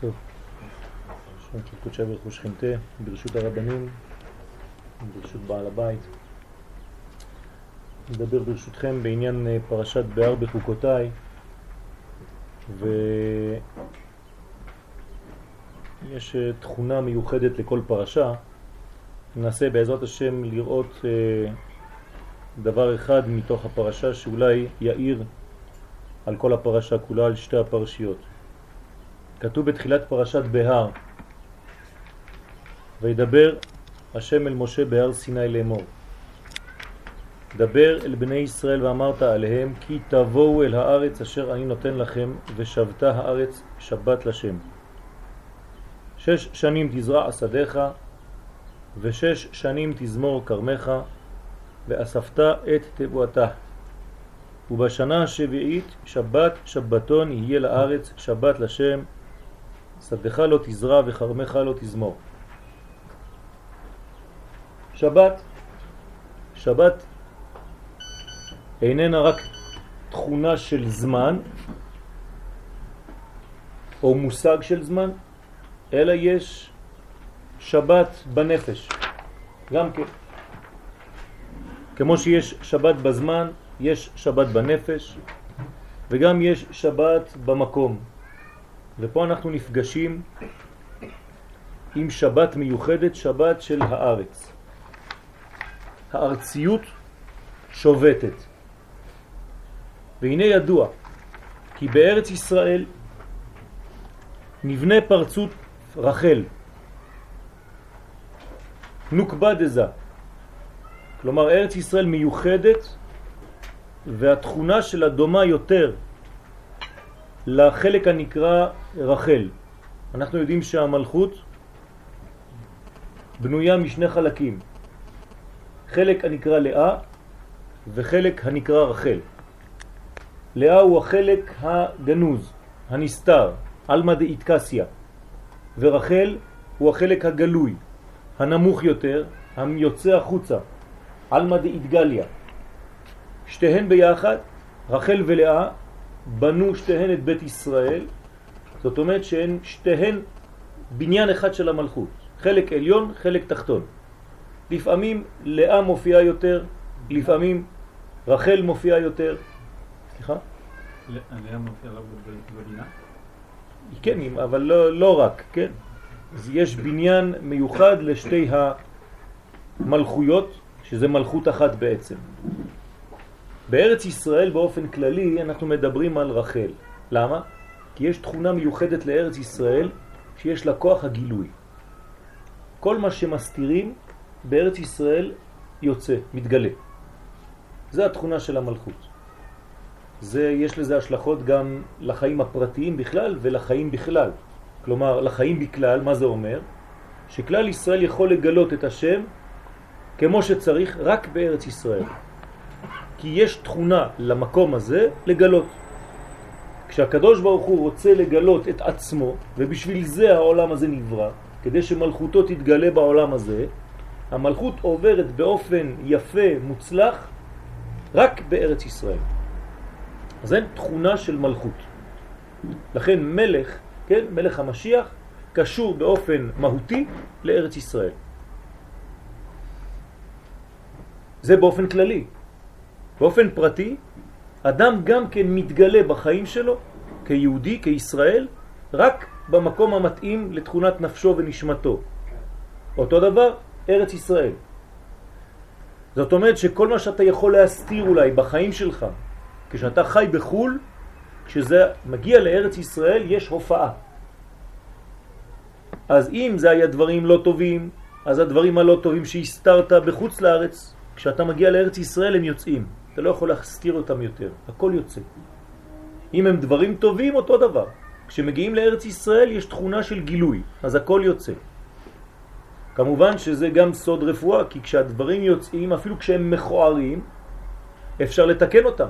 טוב, שם קודשי ברכו שכנתה, ברשות הרבנים, ברשות בעל הבית. נדבר ברשותכם בעניין אה, פרשת באר בחוקותיי, ויש אה, תכונה מיוחדת לכל פרשה. ננסה בעזרת השם לראות אה, דבר אחד מתוך הפרשה שאולי יאיר על כל הפרשה כולה, על שתי הפרשיות. כתוב בתחילת פרשת בהר, וידבר השם אל משה בהר סיני לאמור. דבר אל בני ישראל ואמרת עליהם כי תבואו אל הארץ אשר אני נותן לכם ושבתה הארץ שבת לשם. שש שנים תזרע שדיך ושש שנים תזמור כרמך ואספת את תבואתה. ובשנה השביעית שבת שבתון יהיה לארץ שבת לשם שדך לא תזרע וחרמך לא תזמור. שבת, שבת איננה רק תכונה של זמן או מושג של זמן, אלא יש שבת בנפש, גם כן. כמו שיש שבת בזמן, יש שבת בנפש, וגם יש שבת במקום. ופה אנחנו נפגשים עם שבת מיוחדת, שבת של הארץ. הארציות שובתת. והנה ידוע כי בארץ ישראל נבנה פרצות רחל, נוקבה דזה. כלומר ארץ ישראל מיוחדת והתכונה שלה דומה יותר לחלק הנקרא רחל. אנחנו יודעים שהמלכות בנויה משני חלקים, חלק הנקרא לאה וחלק הנקרא רחל. לאה הוא החלק הגנוז, הנסתר, אלמא דאיטקסיה, ורחל הוא החלק הגלוי, הנמוך יותר, היוצא החוצה, אלמא דאיטגליה. שתיהן ביחד, רחל ולאה, בנו שתיהן את בית ישראל, זאת אומרת שהן שתיהן בניין אחד של המלכות, חלק עליון, חלק תחתון. לפעמים לאה מופיעה יותר, לפעמים רחל מופיעה יותר. סליחה? לאה מופיעה לא בבינה? כן, אבל לא, לא רק, כן. אז יש בניין מיוחד לשתי המלכויות, שזה מלכות אחת בעצם. בארץ ישראל באופן כללי אנחנו מדברים על רחל. למה? כי יש תכונה מיוחדת לארץ ישראל שיש לה כוח הגילוי. כל מה שמסתירים בארץ ישראל יוצא, מתגלה. זה התכונה של המלכות. זה, יש לזה השלכות גם לחיים הפרטיים בכלל ולחיים בכלל. כלומר, לחיים בכלל, מה זה אומר? שכלל ישראל יכול לגלות את השם כמו שצריך רק בארץ ישראל. כי יש תכונה למקום הזה לגלות. כשהקדוש ברוך הוא רוצה לגלות את עצמו, ובשביל זה העולם הזה נברא, כדי שמלכותו תתגלה בעולם הזה, המלכות עוברת באופן יפה, מוצלח, רק בארץ ישראל. אז אין תכונה של מלכות. לכן מלך, כן, מלך המשיח, קשור באופן מהותי לארץ ישראל. זה באופן כללי. באופן פרטי, אדם גם כן מתגלה בחיים שלו כיהודי, כישראל, רק במקום המתאים לתכונת נפשו ונשמתו. אותו דבר, ארץ ישראל. זאת אומרת שכל מה שאתה יכול להסתיר אולי בחיים שלך, כשאתה חי בחול, כשזה מגיע לארץ ישראל יש הופעה. אז אם זה היה דברים לא טובים, אז הדברים הלא טובים שהסתרת בחוץ לארץ, כשאתה מגיע לארץ ישראל הם יוצאים. אתה לא יכול להסתיר אותם יותר, הכל יוצא. אם הם דברים טובים, אותו דבר. כשמגיעים לארץ ישראל יש תכונה של גילוי, אז הכל יוצא. כמובן שזה גם סוד רפואה, כי כשהדברים יוצאים, אפילו כשהם מכוערים, אפשר לתקן אותם.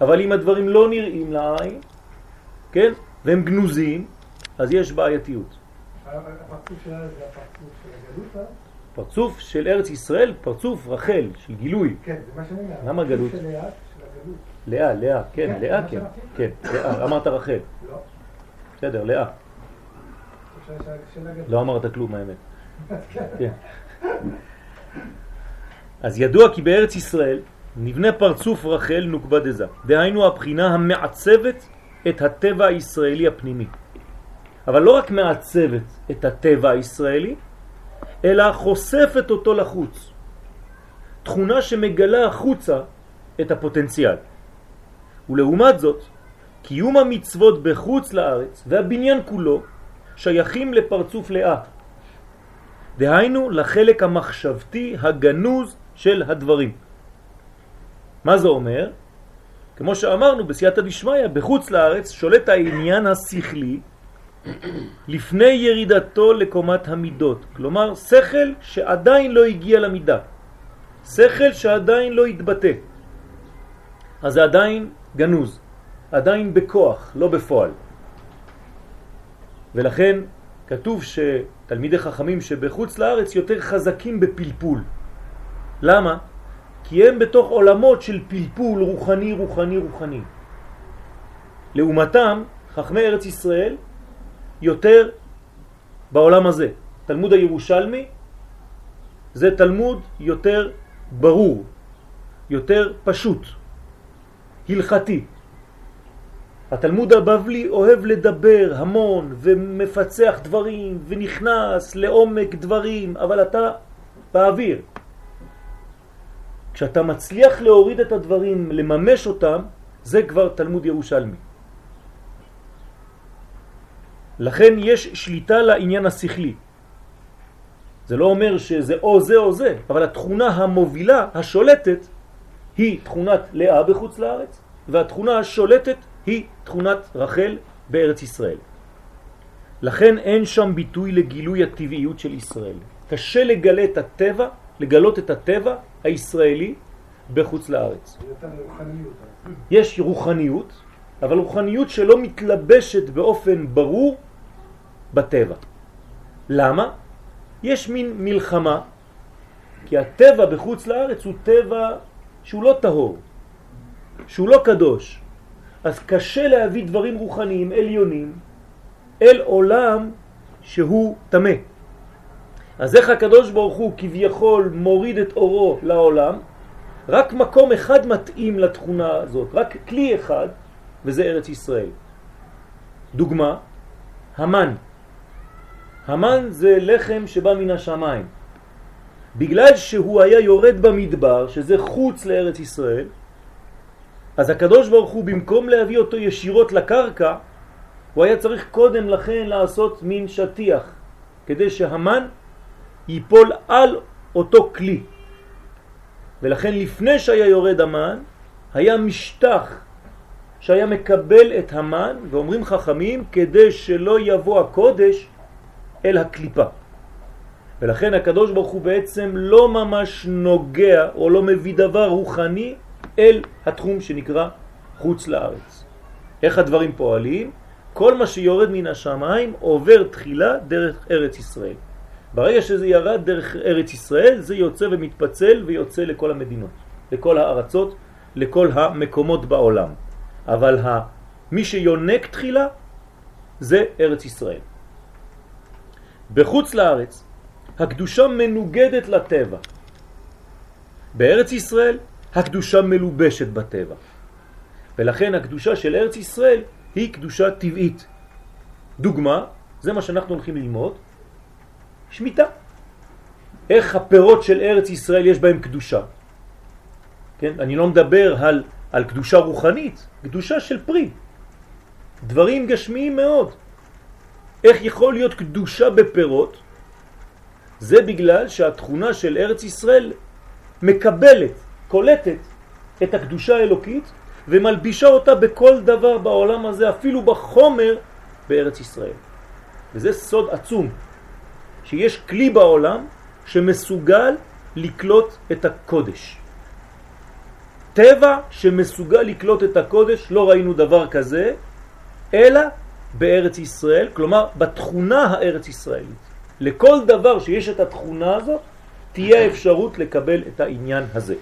אבל אם הדברים לא נראים לעין, כן, והם גנוזים, אז יש בעייתיות. הפרצוף שלה זה הפרצוף של הגלות, אה? פרצוף של ארץ ישראל, פרצוף רחל, של גילוי. כן, זה מה שאני אומר. למה גלות? של לאה. לאה, כן, כן, לאה, כן. כן, לאה, אמרת רחל, לא. בסדר, לאה. לא אמרת כלום האמת. כן. אז ידוע כי בארץ ישראל נבנה פרצוף רחל נוקבה דזה, דהיינו הבחינה המעצבת את הטבע הישראלי הפנימי. אבל לא רק מעצבת את הטבע הישראלי, אלא חושפת אותו לחוץ. תכונה שמגלה החוצה את הפוטנציאל. ולעומת זאת, קיום המצוות בחוץ לארץ והבניין כולו שייכים לפרצוף לאה. דהיינו לחלק המחשבתי הגנוז של הדברים. מה זה אומר? כמו שאמרנו בסייעתא דשמיא, בחוץ לארץ שולט העניין השכלי לפני ירידתו לקומת המידות. כלומר, שכל שעדיין לא הגיע למידה. שכל שעדיין לא התבטא. אז זה עדיין גנוז, עדיין בכוח, לא בפועל. ולכן כתוב שתלמידי חכמים שבחוץ לארץ יותר חזקים בפלפול. למה? כי הם בתוך עולמות של פלפול רוחני, רוחני, רוחני. לעומתם, חכמי ארץ ישראל יותר בעולם הזה. תלמוד הירושלמי זה תלמוד יותר ברור, יותר פשוט, הלכתי. התלמוד הבבלי אוהב לדבר המון ומפצח דברים ונכנס לעומק דברים, אבל אתה באוויר. כשאתה מצליח להוריד את הדברים, לממש אותם, זה כבר תלמוד ירושלמי. לכן יש שליטה לעניין השכלי. זה לא אומר שזה או זה או זה, אבל התכונה המובילה, השולטת, היא תכונת לאה בחוץ לארץ, והתכונה השולטת היא תכונת רחל בארץ ישראל. לכן אין שם ביטוי לגילוי הטבעיות של ישראל. קשה לגלה את הטבע, לגלות את הטבע הישראלי בחוץ לארץ. יש רוחניות, אבל רוחניות שלא מתלבשת באופן ברור בטבע. למה? יש מין מלחמה, כי הטבע בחוץ לארץ הוא טבע שהוא לא טהור, שהוא לא קדוש. אז קשה להביא דברים רוחניים עליונים אל עולם שהוא תמה. אז איך הקדוש ברוך הוא כביכול מוריד את אורו לעולם? רק מקום אחד מתאים לתכונה הזאת, רק כלי אחד, וזה ארץ ישראל. דוגמה, המן. המן זה לחם שבא מן השמיים. בגלל שהוא היה יורד במדבר, שזה חוץ לארץ ישראל, אז הקדוש ברוך הוא במקום להביא אותו ישירות לקרקע, הוא היה צריך קודם לכן לעשות מין שטיח, כדי שהמן ייפול על אותו כלי. ולכן לפני שהיה יורד המן, היה משטח שהיה מקבל את המן, ואומרים חכמים, כדי שלא יבוא הקודש אל הקליפה. ולכן הקדוש ברוך הוא בעצם לא ממש נוגע או לא מביא דבר רוחני אל התחום שנקרא חוץ לארץ. איך הדברים פועלים? כל מה שיורד מן השמיים עובר תחילה דרך ארץ ישראל. ברגע שזה ירד דרך ארץ ישראל זה יוצא ומתפצל ויוצא לכל המדינות, לכל הארצות, לכל המקומות בעולם. אבל. מי שיונק תחילה זה ארץ ישראל. בחוץ לארץ הקדושה מנוגדת לטבע. בארץ ישראל הקדושה מלובשת בטבע. ולכן הקדושה של ארץ ישראל היא קדושה טבעית. דוגמה, זה מה שאנחנו הולכים ללמוד, שמיטה. איך הפירות של ארץ ישראל יש בהם קדושה. כן? אני לא מדבר על, על קדושה רוחנית, קדושה של פרי. דברים גשמיים מאוד. איך יכול להיות קדושה בפירות? זה בגלל שהתכונה של ארץ ישראל מקבלת, קולטת את הקדושה האלוקית ומלבישה אותה בכל דבר בעולם הזה, אפילו בחומר בארץ ישראל. וזה סוד עצום, שיש כלי בעולם שמסוגל לקלוט את הקודש. טבע שמסוגל לקלוט את הקודש, לא ראינו דבר כזה, אלא בארץ ישראל, כלומר בתכונה הארץ ישראלית. לכל דבר שיש את התכונה הזאת, תהיה אפשרות לקבל את העניין הזה.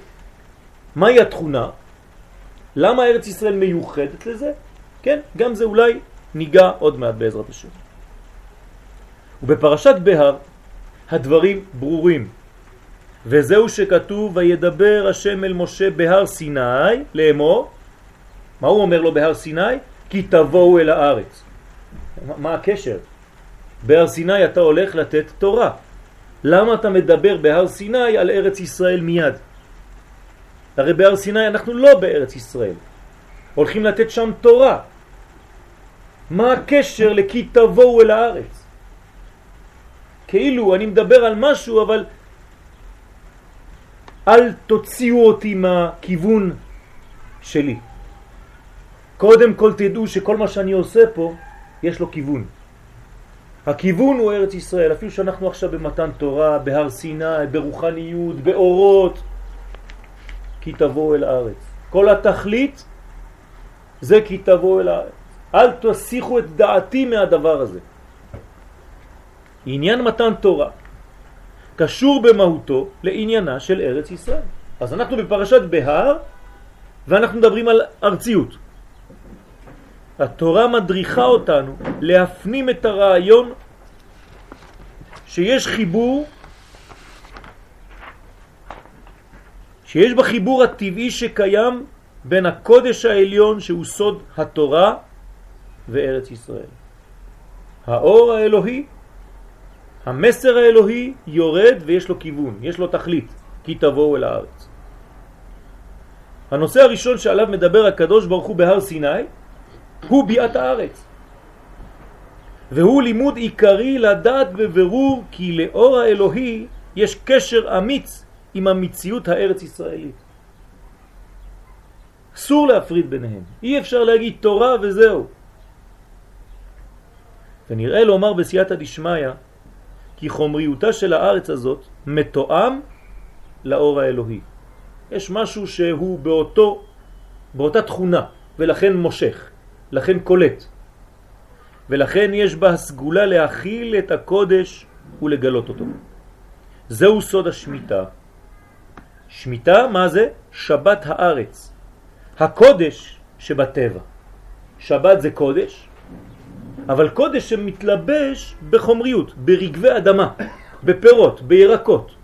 מהי התכונה? למה ארץ ישראל מיוחדת לזה? כן, גם זה אולי ניגע עוד מעט בעזרת השם. ובפרשת בהר הדברים ברורים. וזהו שכתוב וידבר השם אל משה בהר סיני לאמור מה הוא אומר לו בהר סיני? כי תבואו אל הארץ. מה הקשר? בהר סיני אתה הולך לתת תורה. למה אתה מדבר בהר סיני על ארץ ישראל מיד? הרי בהר סיני אנחנו לא בארץ ישראל. הולכים לתת שם תורה. מה הקשר לכי תבואו אל הארץ? כאילו אני מדבר על משהו אבל אל תוציאו אותי מהכיוון שלי. קודם כל תדעו שכל מה שאני עושה פה יש לו כיוון. הכיוון הוא ארץ ישראל, אפילו שאנחנו עכשיו במתן תורה, בהר סיני, ברוחניות, באורות, כי תבואו אל הארץ. כל התכלית זה כי תבואו אל הארץ. אל תסיחו את דעתי מהדבר הזה. עניין מתן תורה קשור במהותו לעניינה של ארץ ישראל. אז אנחנו בפרשת בהר ואנחנו מדברים על ארציות. התורה מדריכה אותנו להפנים את הרעיון שיש חיבור, שיש בחיבור הטבעי שקיים בין הקודש העליון שהוא סוד התורה וארץ ישראל. האור האלוהי, המסר האלוהי יורד ויש לו כיוון, יש לו תכלית, כי תבואו אל הארץ. הנושא הראשון שעליו מדבר הקדוש ברוך הוא בהר סיני הוא ביאת הארץ. והוא לימוד עיקרי לדעת בבירור כי לאור האלוהי יש קשר אמיץ עם המציאות הארץ ישראלית. אסור להפריד ביניהם, אי אפשר להגיד תורה וזהו. ונראה לומר בסייעתא דשמיא כי חומריותה של הארץ הזאת מתואם לאור האלוהי. יש משהו שהוא באותו, באותה תכונה ולכן מושך. לכן קולט. ולכן יש בה הסגולה להכיל את הקודש ולגלות אותו. זהו סוד השמיטה. שמיטה, מה זה? שבת הארץ. הקודש שבטבע. שבת זה קודש, אבל קודש שמתלבש בחומריות, ברגבי אדמה, בפירות, בירקות.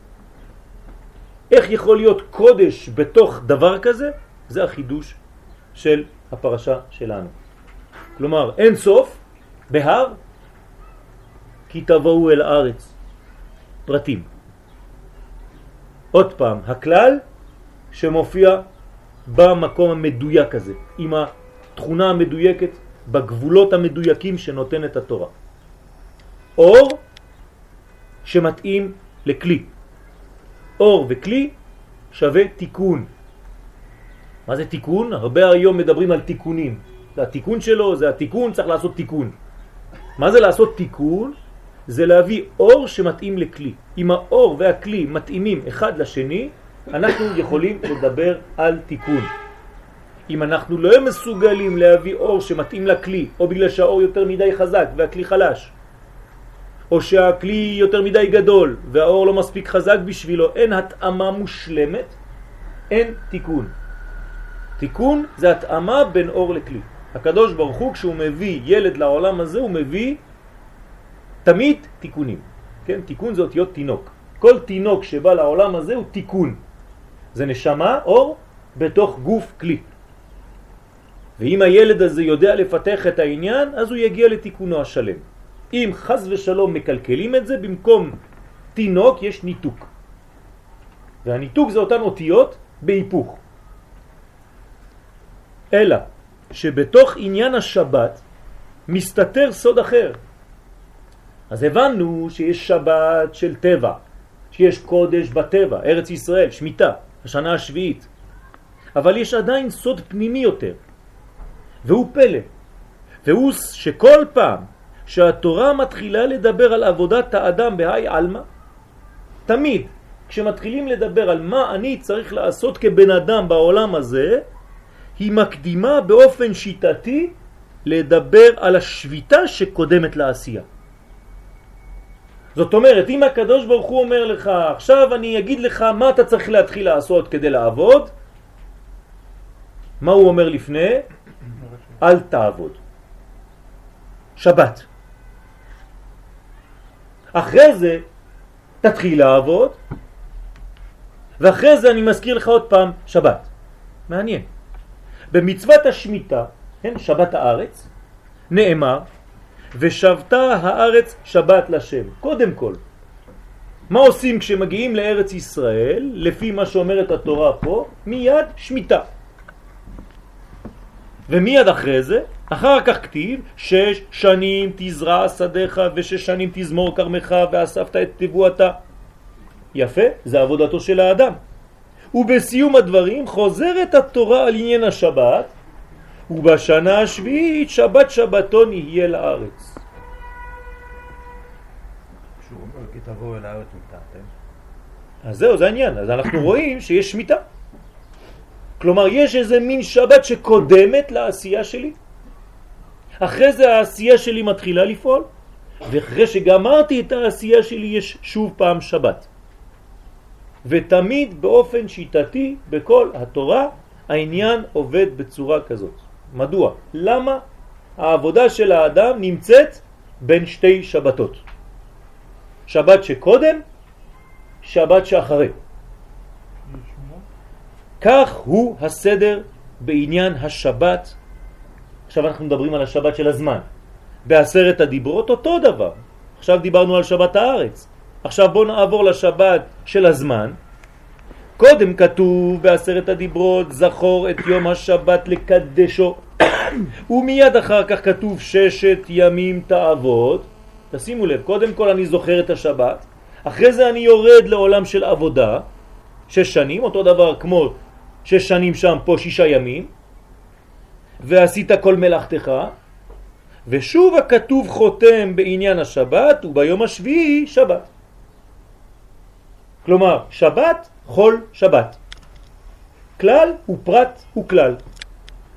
איך יכול להיות קודש בתוך דבר כזה? זה החידוש של הפרשה שלנו. כלומר אין סוף בהר כי תבואו אל הארץ פרטים עוד פעם הכלל שמופיע במקום המדויק הזה עם התכונה המדויקת בגבולות המדויקים שנותנת התורה אור שמתאים לכלי אור וכלי שווה תיקון מה זה תיקון? הרבה היום מדברים על תיקונים זה התיקון שלו, זה התיקון, צריך לעשות תיקון. מה זה לעשות תיקון? זה להביא אור שמתאים לכלי. אם האור והכלי מתאימים אחד לשני, אנחנו יכולים לדבר על תיקון. אם אנחנו לא מסוגלים להביא אור שמתאים לכלי, או בגלל שהאור יותר מדי חזק והכלי חלש, או שהכלי יותר מדי גדול והאור לא מספיק חזק בשבילו, אין התאמה מושלמת, אין תיקון. תיקון זה התאמה בין אור לכלי. הקדוש ברוך הוא כשהוא מביא ילד לעולם הזה הוא מביא תמיד תיקונים, כן? תיקון זה אותיות תינוק. כל תינוק שבא לעולם הזה הוא תיקון. זה נשמה, אור, בתוך גוף כלי. ואם הילד הזה יודע לפתח את העניין, אז הוא יגיע לתיקונו השלם. אם חז ושלום מקלקלים את זה, במקום תינוק יש ניתוק. והניתוק זה אותן אותיות בהיפוך. אלא שבתוך עניין השבת מסתתר סוד אחר. אז הבנו שיש שבת של טבע, שיש קודש בטבע, ארץ ישראל, שמיטה, השנה השביעית. אבל יש עדיין סוד פנימי יותר, והוא פלא. והוא שכל פעם שהתורה מתחילה לדבר על עבודת האדם בהי עלמא, תמיד כשמתחילים לדבר על מה אני צריך לעשות כבן אדם בעולם הזה, היא מקדימה באופן שיטתי לדבר על השביתה שקודמת לעשייה. זאת אומרת, אם הקדוש ברוך הוא אומר לך, עכשיו אני אגיד לך מה אתה צריך להתחיל לעשות כדי לעבוד, מה הוא אומר לפני? אל תעבוד. שבת. אחרי זה תתחיל לעבוד, ואחרי זה אני מזכיר לך עוד פעם שבת. מעניין. במצוות השמיטה, כן, שבת הארץ, נאמר, ושבתה הארץ שבת לשם. קודם כל, מה עושים כשמגיעים לארץ ישראל, לפי מה שאומרת התורה פה? מיד שמיטה. ומיד אחרי זה, אחר כך כתיב, שש שנים תזרע שדיך ושש שנים תזמור כרמך ואספת את תבואתה. יפה, זה עבודתו של האדם. ובסיום הדברים חוזרת התורה על עניין השבת, ובשנה השביעית שבת שבתון יהיה לארץ. מתחתם. אז זהו, זה העניין. אז אנחנו רואים שיש שמיטה. כלומר, יש איזה מין שבת שקודמת לעשייה שלי. אחרי זה העשייה שלי מתחילה לפעול, ואחרי שגמרתי את העשייה שלי יש שוב פעם שבת. ותמיד באופן שיטתי בכל התורה העניין עובד בצורה כזאת. מדוע? למה העבודה של האדם נמצאת בין שתי שבתות? שבת שקודם, שבת שאחרי. כך הוא הסדר בעניין השבת. עכשיו אנחנו מדברים על השבת של הזמן. בעשרת הדיברות אותו דבר. עכשיו דיברנו על שבת הארץ. עכשיו בואו נעבור לשבת של הזמן. קודם כתוב בעשרת הדיברות זכור את יום השבת לקדשו ומיד אחר כך כתוב ששת ימים תעבוד תשימו לב, קודם כל אני זוכר את השבת אחרי זה אני יורד לעולם של עבודה שש שנים, אותו דבר כמו שש שנים שם פה שישה ימים ועשית כל מלאכתך ושוב הכתוב חותם בעניין השבת וביום השביעי שבת כלומר שבת חול שבת. כלל ופרט וכלל.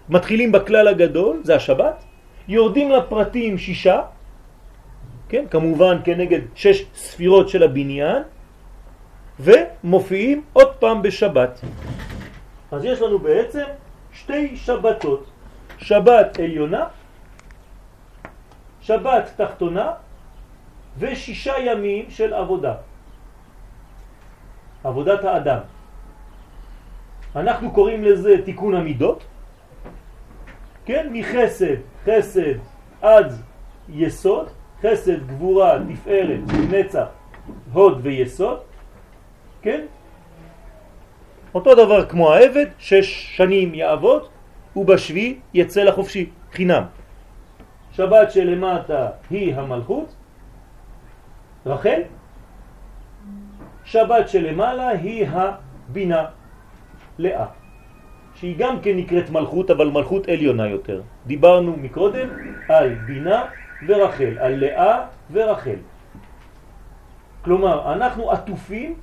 מתחילים בכלל הגדול, זה השבת, יורדים לפרטים שישה, כן, כמובן כנגד שש ספירות של הבניין, ומופיעים עוד פעם בשבת. אז יש לנו בעצם שתי שבתות, שבת עליונה, שבת תחתונה ושישה ימים של עבודה. עבודת האדם. אנחנו קוראים לזה תיקון המידות, כן? מחסד, חסד עד יסוד, חסד, גבורה, תפארת, נצח, הוד ויסוד, כן? אותו דבר כמו העבד, שש שנים יעבוד ובשבי יצא לחופשי, חינם. שבת שלמטה היא המלכות, רחל, שבת שלמעלה היא הבינה, לאה, שהיא גם כן נקראת מלכות, אבל מלכות עליונה יותר. דיברנו מקודם על בינה ורחל, על לאה ורחל. כלומר, אנחנו עטופים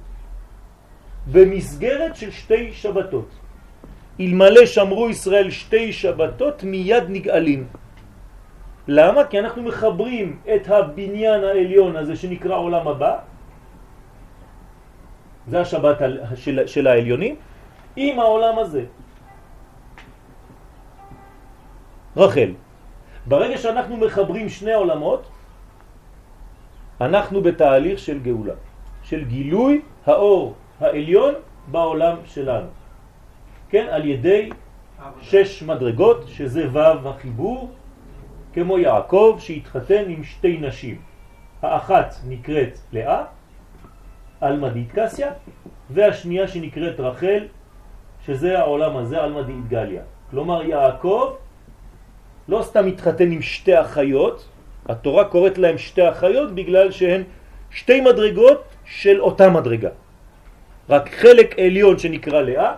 במסגרת של שתי שבתות. אלמלא שמרו ישראל שתי שבתות מיד נגאלים. למה? כי אנחנו מחברים את הבניין העליון הזה שנקרא עולם הבא זה השבת של, של העליונים, עם העולם הזה. רחל, ברגע שאנחנו מחברים שני עולמות, אנחנו בתהליך של גאולה, של גילוי האור העליון בעולם שלנו. כן, על ידי שש מדרגות, שזה ו' החיבור, כמו יעקב שהתחתן עם שתי נשים. האחת נקראת לאה אלמא דיתקסיה, והשנייה שנקראת רחל, שזה העולם הזה, אלמא דיתגליה. כלומר יעקב לא סתם מתחתן עם שתי אחיות, התורה קוראת להם שתי אחיות בגלל שהן שתי מדרגות של אותה מדרגה. רק חלק עליון שנקרא לאה,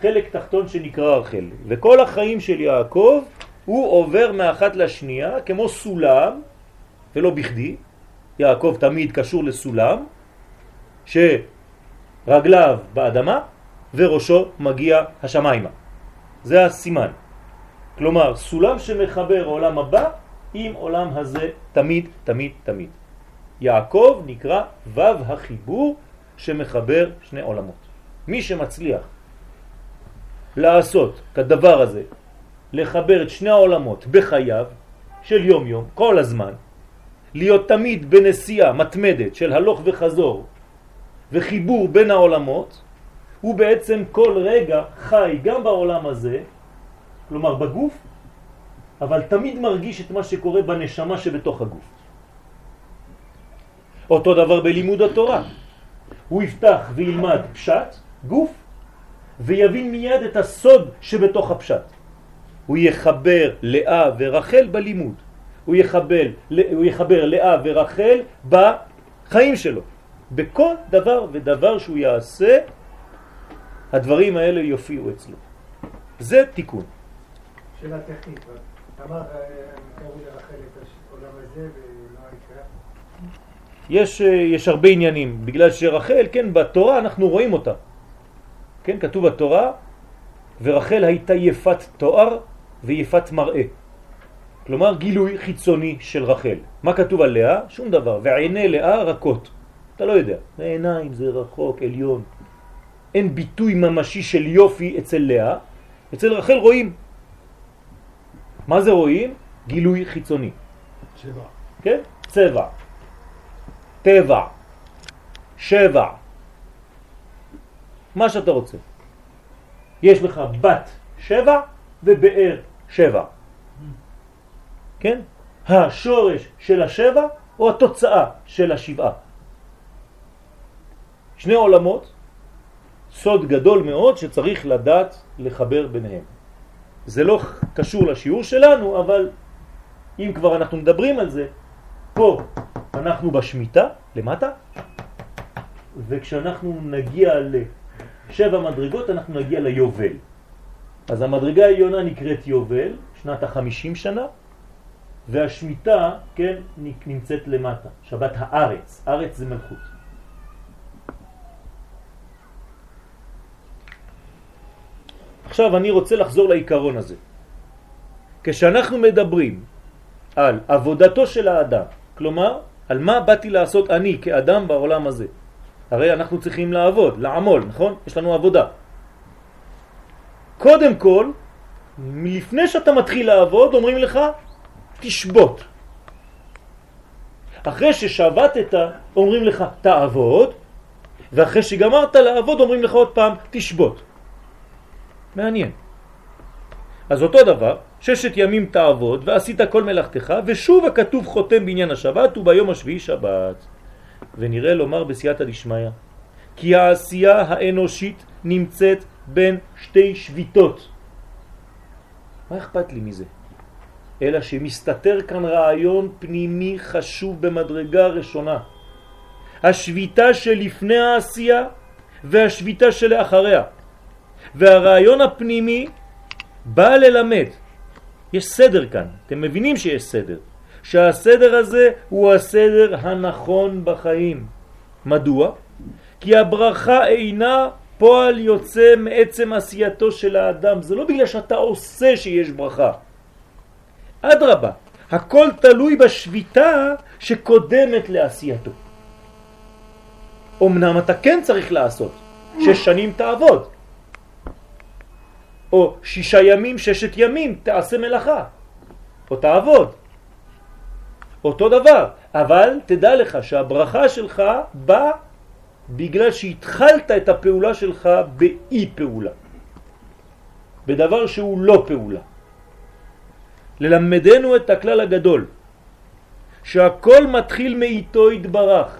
חלק תחתון שנקרא רחל. וכל החיים של יעקב הוא עובר מאחת לשנייה כמו סולם, ולא בכדי, יעקב תמיד קשור לסולם, שרגליו באדמה וראשו מגיע השמיימה. זה הסימן. כלומר, סולם שמחבר עולם הבא עם עולם הזה תמיד, תמיד, תמיד. יעקב נקרא וו החיבור שמחבר שני עולמות. מי שמצליח לעשות כדבר הזה, לחבר את שני העולמות בחייו של יום יום, כל הזמן, להיות תמיד בנסיעה מתמדת של הלוך וחזור וחיבור בין העולמות, הוא בעצם כל רגע חי גם בעולם הזה, כלומר בגוף, אבל תמיד מרגיש את מה שקורה בנשמה שבתוך הגוף. אותו דבר בלימוד התורה. הוא יפתח וילמד פשט, גוף, ויבין מיד את הסוד שבתוך הפשט. הוא יחבר לאה ורחל בלימוד. הוא יחבר, הוא יחבר לאה ורחל בחיים שלו. בכל דבר ודבר שהוא יעשה, הדברים האלה יופיעו אצלו. זה תיקון. שאלה טכנית, אמר, אה, קראו לרחל את העולם הזה? יש, אה, יש הרבה עניינים, בגלל שרחל, כן, בתורה אנחנו רואים אותה. כן, כתוב בתורה, ורחל הייתה יפת תואר ויפת מראה. כלומר גילוי חיצוני של רחל. מה כתוב עליה? שום דבר. ועיני לאה רכות. אתה לא יודע. העיניים זה רחוק, עליון. אין ביטוי ממשי של יופי אצל לאה. אצל רחל רואים. מה זה רואים? גילוי חיצוני. שבע. כן? צבע, טבע, שבע, מה שאתה רוצה. יש לך בת שבע ובאר שבע. כן? השורש של השבע או התוצאה של השבעה. שני עולמות, סוד גדול מאוד שצריך לדעת לחבר ביניהם. זה לא קשור לשיעור שלנו, אבל אם כבר אנחנו מדברים על זה, פה אנחנו בשמיטה, למטה, וכשאנחנו נגיע לשבע מדרגות אנחנו נגיע ליובל. אז המדרגה העליונה נקראת יובל, שנת החמישים שנה, והשמיטה, כן, נמצאת למטה, שבת הארץ, ארץ זה מלכות. עכשיו אני רוצה לחזור לעיקרון הזה. כשאנחנו מדברים על עבודתו של האדם, כלומר, על מה באתי לעשות אני כאדם בעולם הזה. הרי אנחנו צריכים לעבוד, לעמול, נכון? יש לנו עבודה. קודם כל, לפני שאתה מתחיל לעבוד, אומרים לך, תשבות. אחרי ששבתת, אומרים לך, תעבוד, ואחרי שגמרת לעבוד, אומרים לך עוד פעם, תשבות. מעניין. אז אותו דבר, ששת ימים תעבוד ועשית כל מלאכתך, ושוב הכתוב חותם בעניין השבת וביום השביעי שבת. ונראה לומר בסייעתא דשמיא, כי העשייה האנושית נמצאת בין שתי שביתות. מה אכפת לי מזה? אלא שמסתתר כאן רעיון פנימי חשוב במדרגה ראשונה. השביתה שלפני העשייה והשביתה שלאחריה. והרעיון הפנימי בא ללמד. יש סדר כאן, אתם מבינים שיש סדר. שהסדר הזה הוא הסדר הנכון בחיים. מדוע? כי הברכה אינה פועל יוצא מעצם עשייתו של האדם. זה לא בגלל שאתה עושה שיש ברכה. אדרבה, הכל תלוי בשביתה שקודמת לעשייתו. אמנם אתה כן צריך לעשות, שש שנים תעבוד, או שישה ימים, ששת ימים, תעשה מלאכה, או תעבוד. אותו דבר, אבל תדע לך שהברכה שלך באה בגלל שהתחלת את הפעולה שלך באי פעולה, בדבר שהוא לא פעולה. ללמדנו את הכלל הגדול, שהכל מתחיל מאיתו יתברך.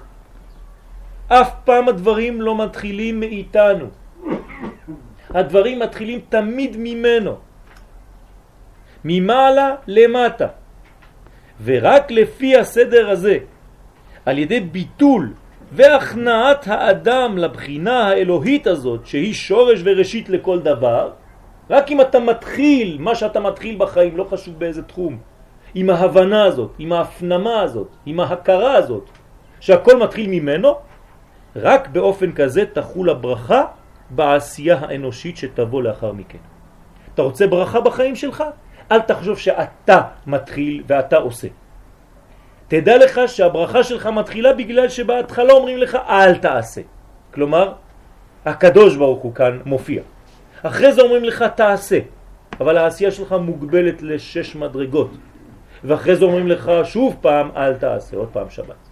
אף פעם הדברים לא מתחילים מאיתנו. הדברים מתחילים תמיד ממנו. ממעלה למטה. ורק לפי הסדר הזה, על ידי ביטול והכנעת האדם לבחינה האלוהית הזאת, שהיא שורש וראשית לכל דבר, רק אם אתה מתחיל מה שאתה מתחיל בחיים, לא חשוב באיזה תחום, עם ההבנה הזאת, עם ההפנמה הזאת, עם ההכרה הזאת, שהכל מתחיל ממנו, רק באופן כזה תחול הברכה בעשייה האנושית שתבוא לאחר מכן. אתה רוצה ברכה בחיים שלך? אל תחשוב שאתה מתחיל ואתה עושה. תדע לך שהברכה שלך מתחילה בגלל שבהתחלה אומרים לך אל תעשה. כלומר, הקדוש ברוך הוא כאן מופיע. אחרי זה אומרים לך תעשה, אבל העשייה שלך מוגבלת לשש מדרגות. ואחרי זה אומרים לך שוב פעם אל תעשה, עוד פעם שבת.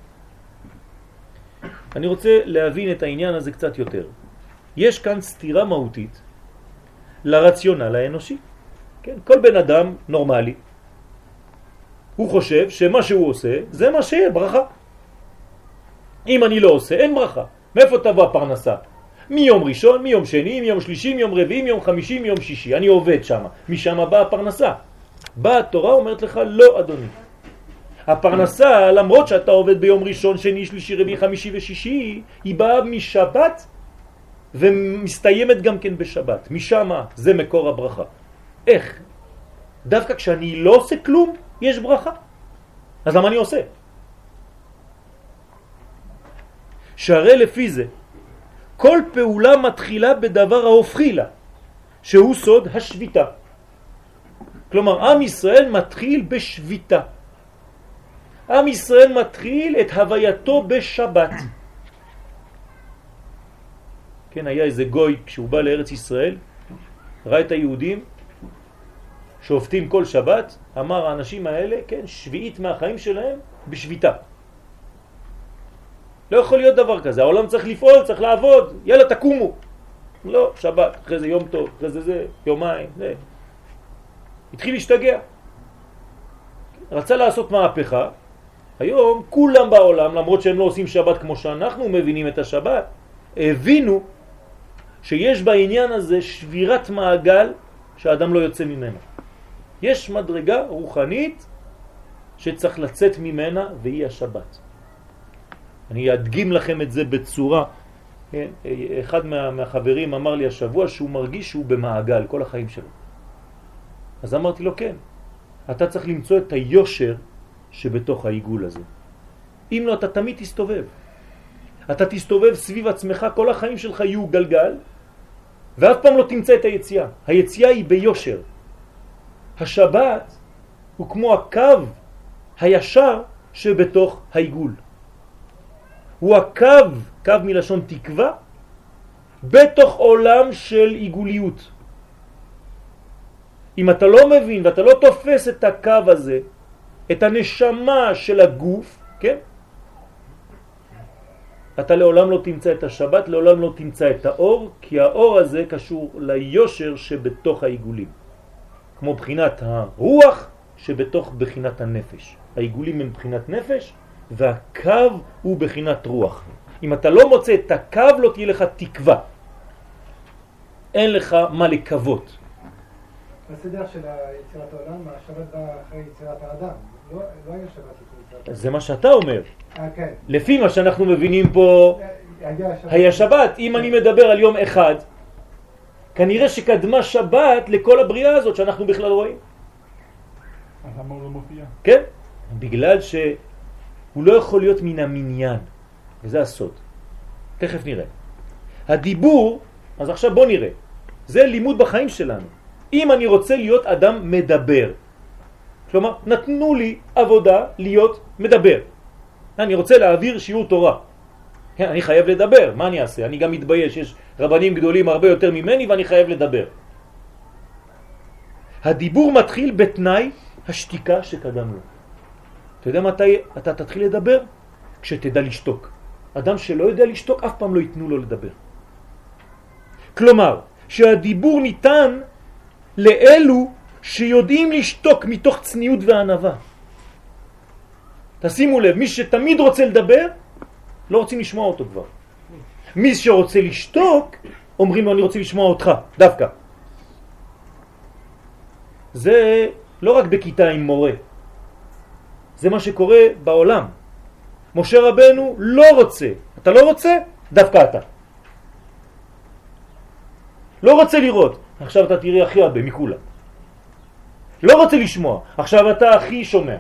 אני רוצה להבין את העניין הזה קצת יותר. יש כאן סתירה מהותית לרציונל האנושי. כן? כל בן אדם נורמלי, הוא חושב שמה שהוא עושה זה מה שיהיה, ברכה. אם אני לא עושה, אין ברכה. מאיפה תבוא הפרנסה? מיום ראשון, מיום שני, מיום שלישי, מיום רביעי, מיום חמישי, מיום שישי. אני עובד שם. משם באה הפרנסה. באה התורה אומרת לך, לא אדוני. הפרנסה, למרות שאתה עובד ביום ראשון, שני, שלישי, רביעי, חמישי ושישי, היא באה משבת ומסתיימת גם כן בשבת. משם זה מקור הברכה. איך? דווקא כשאני לא עושה כלום, יש ברכה. אז למה אני עושה? שהרי לפי זה, כל פעולה מתחילה בדבר ההופכי לה, שהוא סוד השביתה. כלומר, עם ישראל מתחיל בשביתה. עם ישראל מתחיל את הווייתו בשבת. כן, היה איזה גוי, כשהוא בא לארץ ישראל, ראה את היהודים שופטים כל שבת, אמר האנשים האלה, כן, שביעית מהחיים שלהם בשביתה. לא יכול להיות דבר כזה, העולם צריך לפעול, צריך לעבוד, יאללה תקומו. לא, שבת, אחרי זה יום טוב, אחרי זה זה, יומיים, זה. התחיל להשתגע. רצה לעשות מהפכה, היום כולם בעולם, למרות שהם לא עושים שבת כמו שאנחנו מבינים את השבת, הבינו שיש בעניין הזה שבירת מעגל שהאדם לא יוצא ממנו. יש מדרגה רוחנית שצריך לצאת ממנה והיא השבת. אני אדגים לכם את זה בצורה, כן? אחד מה, מהחברים אמר לי השבוע שהוא מרגיש שהוא במעגל כל החיים שלו. אז אמרתי לו כן, אתה צריך למצוא את היושר שבתוך העיגול הזה. אם לא, אתה תמיד תסתובב. אתה תסתובב סביב עצמך, כל החיים שלך יהיו גלגל, ואף פעם לא תמצא את היציאה. היציאה היא ביושר. השבת הוא כמו הקו הישר שבתוך העיגול. הוא הקו, קו מלשון תקווה, בתוך עולם של עיגוליות. אם אתה לא מבין ואתה לא תופס את הקו הזה, את הנשמה של הגוף, כן? אתה לעולם לא תמצא את השבת, לעולם לא תמצא את האור, כי האור הזה קשור ליושר שבתוך העיגולים. כמו בחינת הרוח שבתוך בחינת הנפש. העיגולים הם בחינת נפש והקו הוא בחינת רוח. אם אתה לא מוצא את הקו לא תהיה לך תקווה. אין לך מה לקוות. בסדר של יצירת העולם, השבת באה אחרי יצירת האדם. לא, לא היה שבת. זה מה שאתה אומר. אה, כן. לפי מה שאנחנו מבינים פה, היה שבת. היה שבת. אם אני מדבר על יום אחד, כנראה שקדמה שבת לכל הבריאה הזאת שאנחנו בכלל רואים. אז למה הוא לא מופיע? כן? בגלל שהוא לא יכול להיות מן המניין, וזה הסוד. תכף נראה. הדיבור, אז עכשיו בוא נראה. זה לימוד בחיים שלנו. אם אני רוצה להיות אדם מדבר, כלומר, נתנו לי עבודה להיות מדבר. אני רוצה להעביר שיעור תורה. כן, אני חייב לדבר, מה אני אעשה? אני גם מתבייש, יש רבנים גדולים הרבה יותר ממני ואני חייב לדבר. הדיבור מתחיל בתנאי השתיקה שקדם לו. אתה יודע מתי אתה תתחיל לדבר? כשתדע לשתוק. אדם שלא יודע לשתוק, אף פעם לא ייתנו לו לדבר. כלומר, שהדיבור ניתן לאלו שיודעים לשתוק מתוך צניעות וענבה. תשימו לב, מי שתמיד רוצה לדבר, לא רוצים לשמוע אותו כבר. מי שרוצה לשתוק, אומרים לו אני רוצה לשמוע אותך, דווקא. זה לא רק בכיתה עם מורה, זה מה שקורה בעולם. משה רבנו לא רוצה, אתה לא רוצה? דווקא אתה. לא רוצה לראות, עכשיו אתה תראה הכי הרבה מכולם. לא רוצה לשמוע, עכשיו אתה הכי שומע.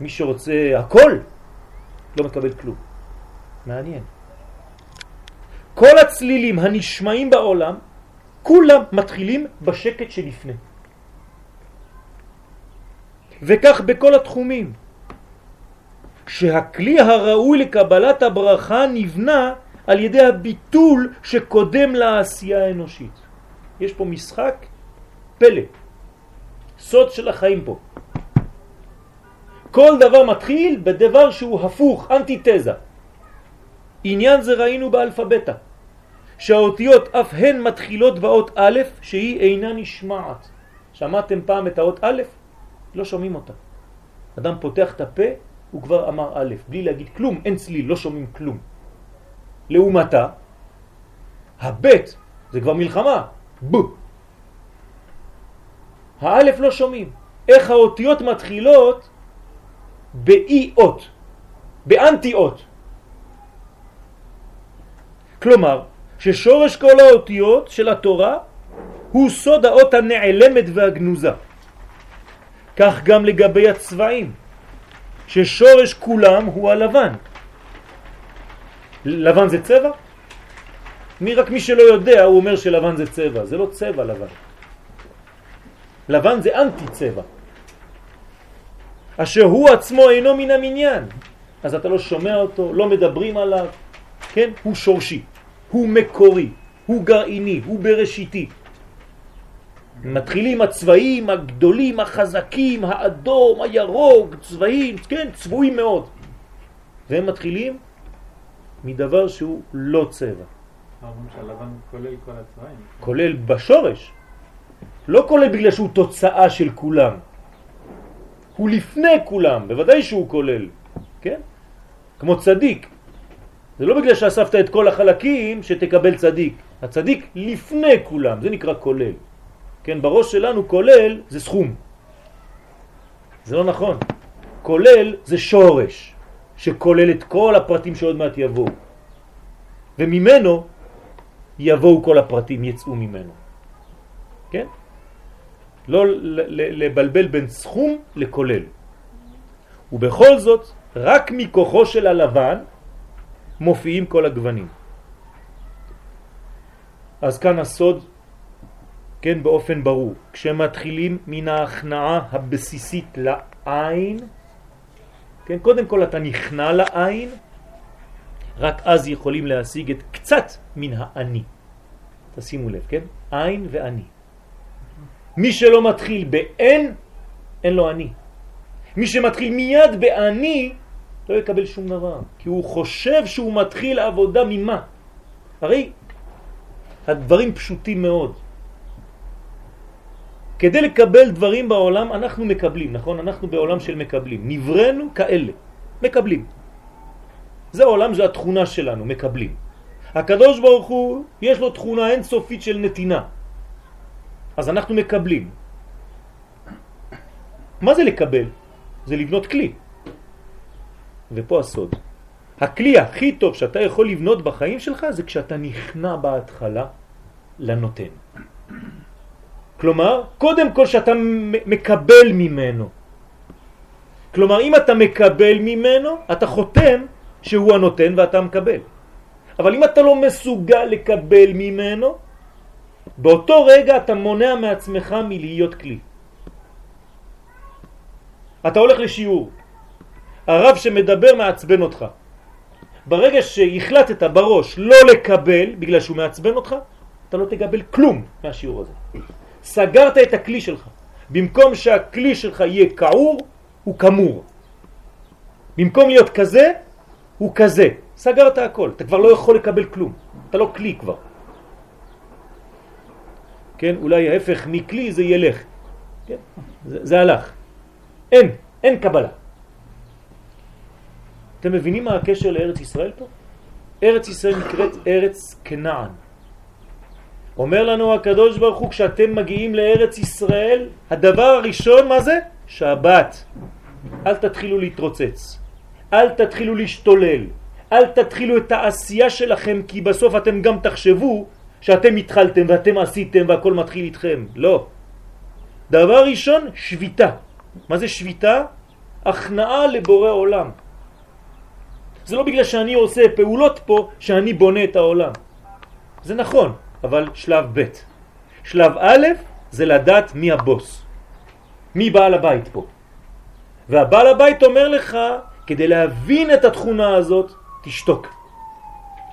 מי שרוצה הכל, לא מקבל כלום. מעניין. כל הצלילים הנשמעים בעולם, כולם מתחילים בשקט שלפני. וכך בכל התחומים. שהכלי הראוי לקבלת הברכה נבנה על ידי הביטול שקודם לעשייה האנושית. יש פה משחק פלא, סוד של החיים פה. כל דבר מתחיל בדבר שהוא הפוך, אנטיתזה. עניין זה ראינו באלפבטה, שהאותיות אף הן מתחילות באות א' שהיא אינה נשמעת. שמעתם פעם את האות א'? לא שומעים אותה. אדם פותח את הפה, הוא כבר אמר א', בלי להגיד כלום, אין צליל, לא שומעים כלום. לעומתה, הבית זה כבר מלחמה, ב. האלף לא שומעים. איך האותיות מתחילות באי אות, באנטי אות. כלומר, ששורש כל האותיות של התורה הוא סוד האות הנעלמת והגנוזה. כך גם לגבי הצבעים, ששורש כולם הוא הלבן. לבן זה צבע? מי רק מי שלא יודע הוא אומר שלבן זה צבע, זה לא צבע לבן. לבן זה אנטי צבע. אשר הוא עצמו אינו מן המניין. אז אתה לא שומע אותו, לא מדברים עליו, כן? הוא שורשי, הוא מקורי, הוא גרעיני, הוא בראשיתי. מתחילים הצבעים הגדולים, החזקים, האדום, הירוק, צבעים, כן, צבועים מאוד. והם מתחילים מדבר שהוא לא צבע. כולל כל הצבעים. כולל בשורש. לא כולל בגלל שהוא תוצאה של כולם. הוא לפני כולם, בוודאי שהוא כולל, כן? כמו צדיק. זה לא בגלל שאספת את כל החלקים שתקבל צדיק. הצדיק לפני כולם, זה נקרא כולל. כן, בראש שלנו כולל זה סכום. זה לא נכון. כולל זה שורש, שכולל את כל הפרטים שעוד מעט יבואו. וממנו יבואו כל הפרטים, יצאו ממנו. כן? לא לבלבל בין סכום לכולל. ובכל זאת, רק מכוחו של הלבן מופיעים כל הגוונים. אז כאן הסוד, כן, באופן ברור, כשמתחילים מן ההכנעה הבסיסית לעין, כן, קודם כל אתה נכנע לעין, רק אז יכולים להשיג את קצת מן האני. תשימו לב, כן? עין ואני. מי שלא מתחיל באין, אין לו אני. מי שמתחיל מיד באני, לא יקבל שום דבר, כי הוא חושב שהוא מתחיל עבודה ממה. הרי הדברים פשוטים מאוד. כדי לקבל דברים בעולם אנחנו מקבלים, נכון? אנחנו בעולם של מקבלים. נברנו כאלה, מקבלים. זה העולם, זה התכונה שלנו, מקבלים. הקדוש ברוך הוא, יש לו תכונה אינסופית של נתינה. אז אנחנו מקבלים. מה זה לקבל? זה לבנות כלי. ופה הסוד. הכלי הכי טוב שאתה יכול לבנות בחיים שלך זה כשאתה נכנע בהתחלה לנותן. כלומר, קודם כל שאתה מקבל ממנו. כלומר, אם אתה מקבל ממנו, אתה חותם שהוא הנותן ואתה מקבל. אבל אם אתה לא מסוגל לקבל ממנו, באותו רגע אתה מונע מעצמך מלהיות כלי. אתה הולך לשיעור, הרב שמדבר מעצבן אותך. ברגע שהחלטת בראש לא לקבל בגלל שהוא מעצבן אותך, אתה לא תקבל כלום מהשיעור הזה. סגרת את הכלי שלך. במקום שהכלי שלך יהיה קעור, הוא כמור. במקום להיות כזה, הוא כזה. סגרת הכל, אתה כבר לא יכול לקבל כלום. אתה לא כלי כבר. כן? אולי ההפך מכלי זה ילך. כן? זה, זה הלך. אין, אין קבלה. אתם מבינים מה הקשר לארץ ישראל פה? ארץ ישראל נקראת ארץ כנען. אומר לנו הקדוש ברוך הוא, כשאתם מגיעים לארץ ישראל, הדבר הראשון, מה זה? שבת. אל תתחילו להתרוצץ, אל תתחילו להשתולל, אל תתחילו את העשייה שלכם, כי בסוף אתם גם תחשבו שאתם התחלתם ואתם עשיתם והכל מתחיל איתכם. לא. דבר ראשון, שביתה. מה זה שביתה? הכנעה לבורא עולם. זה לא בגלל שאני עושה פעולות פה שאני בונה את העולם. זה נכון, אבל שלב ב'. שלב א' זה לדעת מי הבוס. מי בעל הבית פה. והבעל הבית אומר לך, כדי להבין את התכונה הזאת, תשתוק.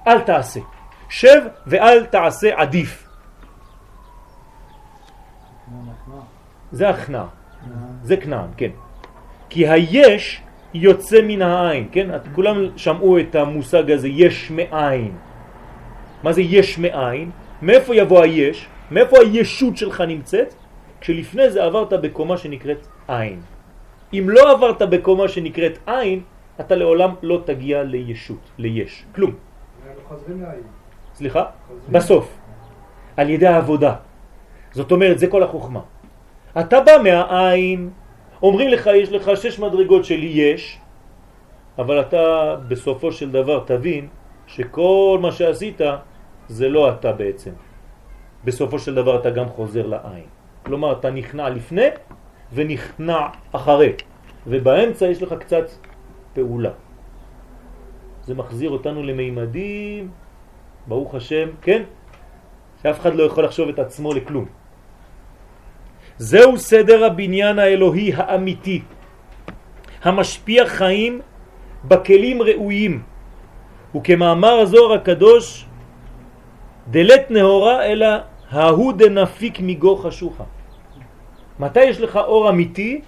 אל תעשה. שב ואל תעשה עדיף. זה הכנעה, זה כנען, כן. כי היש יוצא מן העין, כן? את- כולם שמעו את המושג הזה, יש מאין. מה זה יש מאין? מאיפה יבוא היש? מאיפה הישות שלך נמצאת? כשלפני זה עברת בקומה שנקראת עין. אם לא עברת בקומה שנקראת עין, אתה לעולם לא תגיע לישות, ליש, כלום. אנחנו חוזרים לעין. סליחה? בסוף, על ידי העבודה. זאת אומרת, זה כל החוכמה. אתה בא מהעין, אומרים לך, יש לך שש מדרגות של יש, אבל אתה בסופו של דבר תבין שכל מה שעשית זה לא אתה בעצם. בסופו של דבר אתה גם חוזר לעין. כלומר, אתה נכנע לפני ונכנע אחרי, ובאמצע יש לך קצת פעולה. זה מחזיר אותנו למימדים ברוך השם, כן? שאף אחד לא יכול לחשוב את עצמו לכלום. זהו סדר הבניין האלוהי האמיתי, המשפיע חיים בכלים ראויים, וכמאמר הזוהר הקדוש, דלת נהורה אלא ההוא דנפיק מגו חשוכה. מתי יש לך אור אמיתי?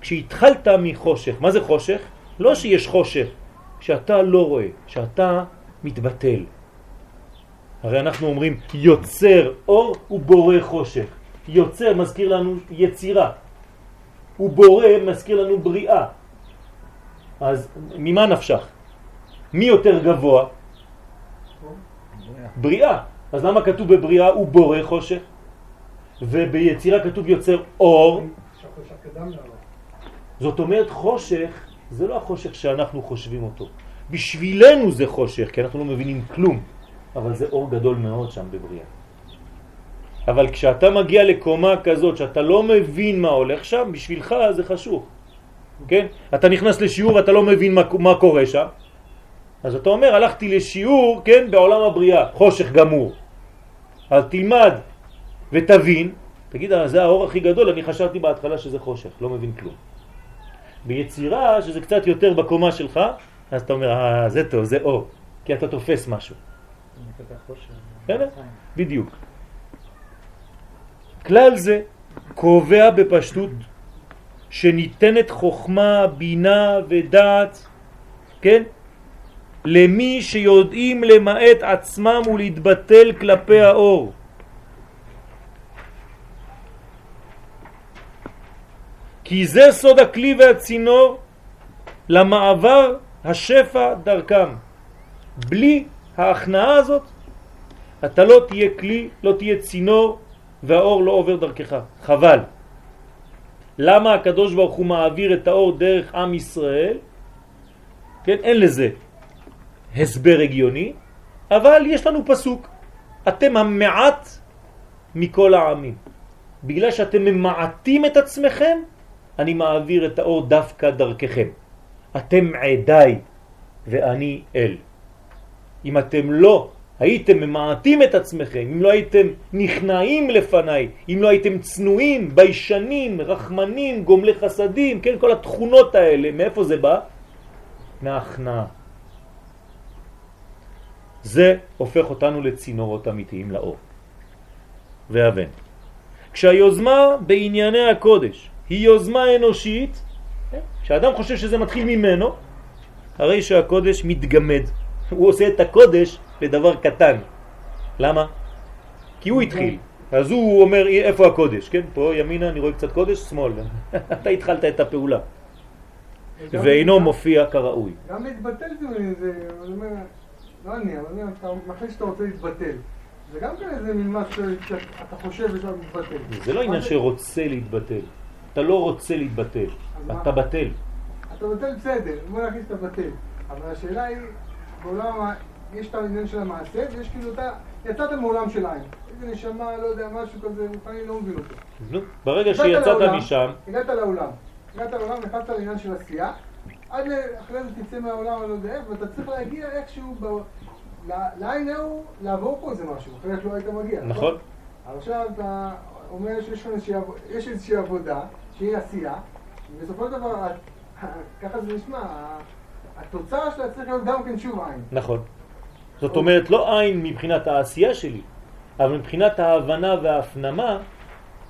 כשהתחלת מחושך. מה זה חושך? לא שיש חושך, שאתה לא רואה, שאתה מתבטל. הרי אנחנו אומרים יוצר אור ובורא חושך. יוצר מזכיר לנו יצירה, ובורא מזכיר לנו בריאה. אז ממה נפשך? מי יותר גבוה? בריאה. אז למה כתוב בבריאה הוא בורא חושך? וביצירה כתוב יוצר אור. זאת אומרת חושך זה לא החושך שאנחנו חושבים אותו. בשבילנו זה חושך, כי אנחנו לא מבינים כלום, אבל זה אור גדול מאוד שם בבריאה. אבל כשאתה מגיע לקומה כזאת שאתה לא מבין מה הולך שם, בשבילך זה חשוך. כן? אתה נכנס לשיעור ואתה לא מבין מה, מה קורה שם, אז אתה אומר, הלכתי לשיעור, כן, בעולם הבריאה, חושך גמור. אז תלמד ותבין, תגיד, "אה, זה האור הכי גדול, אני חשבתי בהתחלה שזה חושך, לא מבין כלום. ביצירה, שזה קצת יותר בקומה שלך, אז אתה אומר, אה, זה טוב, זה אור, כי אתה תופס משהו. בסדר? בדיוק. כלל זה קובע בפשטות שניתנת חוכמה, בינה ודעת, כן? למי שיודעים למעט עצמם ולהתבטל כלפי האור. כי זה סוד הכלי והצינור למעבר השפע דרכם. בלי ההכנעה הזאת אתה לא תהיה כלי, לא תהיה צינור והאור לא עובר דרכך. חבל. למה הקדוש ברוך הוא מעביר את האור דרך עם ישראל? כן, אין לזה הסבר הגיוני, אבל יש לנו פסוק. אתם המעט מכל העמים. בגלל שאתם ממעטים את עצמכם, אני מעביר את האור דווקא דרככם. אתם עדיי ואני אל. אם אתם לא הייתם ממעטים את עצמכם, אם לא הייתם נכנעים לפניי, אם לא הייתם צנועים, ביישנים, רחמנים, גומלי חסדים, כן, כל התכונות האלה, מאיפה זה בא? מההכנעה. זה הופך אותנו לצינורות אמיתיים לאור. והבן. כשהיוזמה בענייני הקודש היא יוזמה אנושית, כשאדם חושב שזה מתחיל ממנו, הרי שהקודש מתגמד. הוא עושה את הקודש לדבר קטן. למה? כי הוא התחיל. אז הוא אומר, איפה הקודש? כן, פה ימינה אני רואה קצת קודש, שמאל. אתה התחלת את הפעולה. ואינו מופיע כראוי. גם להתבטל זה, זה, אני אומר, לא אני, אבל אני אתה מחליט שאתה רוצה להתבטל. זה גם כן איזה מין משהו שאתה חושב ושאתה מתבטל. זה לא עניין שרוצה להתבטל. אתה לא רוצה להתבטל? אתה בטל. אתה בטל בסדר, בוא נכניס את הבטל. אבל השאלה היא, בעולם, יש את העניין של המעשה, ויש כאילו אתה, יצאת מעולם של עין. איזה נשמה, לא יודע, משהו כזה, רוחני, לא מבין אותו. נו, ברגע הגעת שיצאת משם, הגעת לעולם. הגעת לעולם, נכנסת לעניין של עשייה, עד אחרי זה תצא מהעולם, אני לא יודע איך, ואתה צריך להגיע איכשהו, ב... לעין ההוא, לעבור פה איזה משהו, אחרת לא היית מגיע. נכון? אבל עכשיו אתה אומר שיש איזושהי עבודה, שהיא עשייה, ובסופו של דבר, ככה זה נשמע, התוצאה שלה צריך להיות גם כן שוב עין. נכון. זאת אומרת, לא עין מבחינת העשייה שלי, אבל מבחינת ההבנה וההפנמה,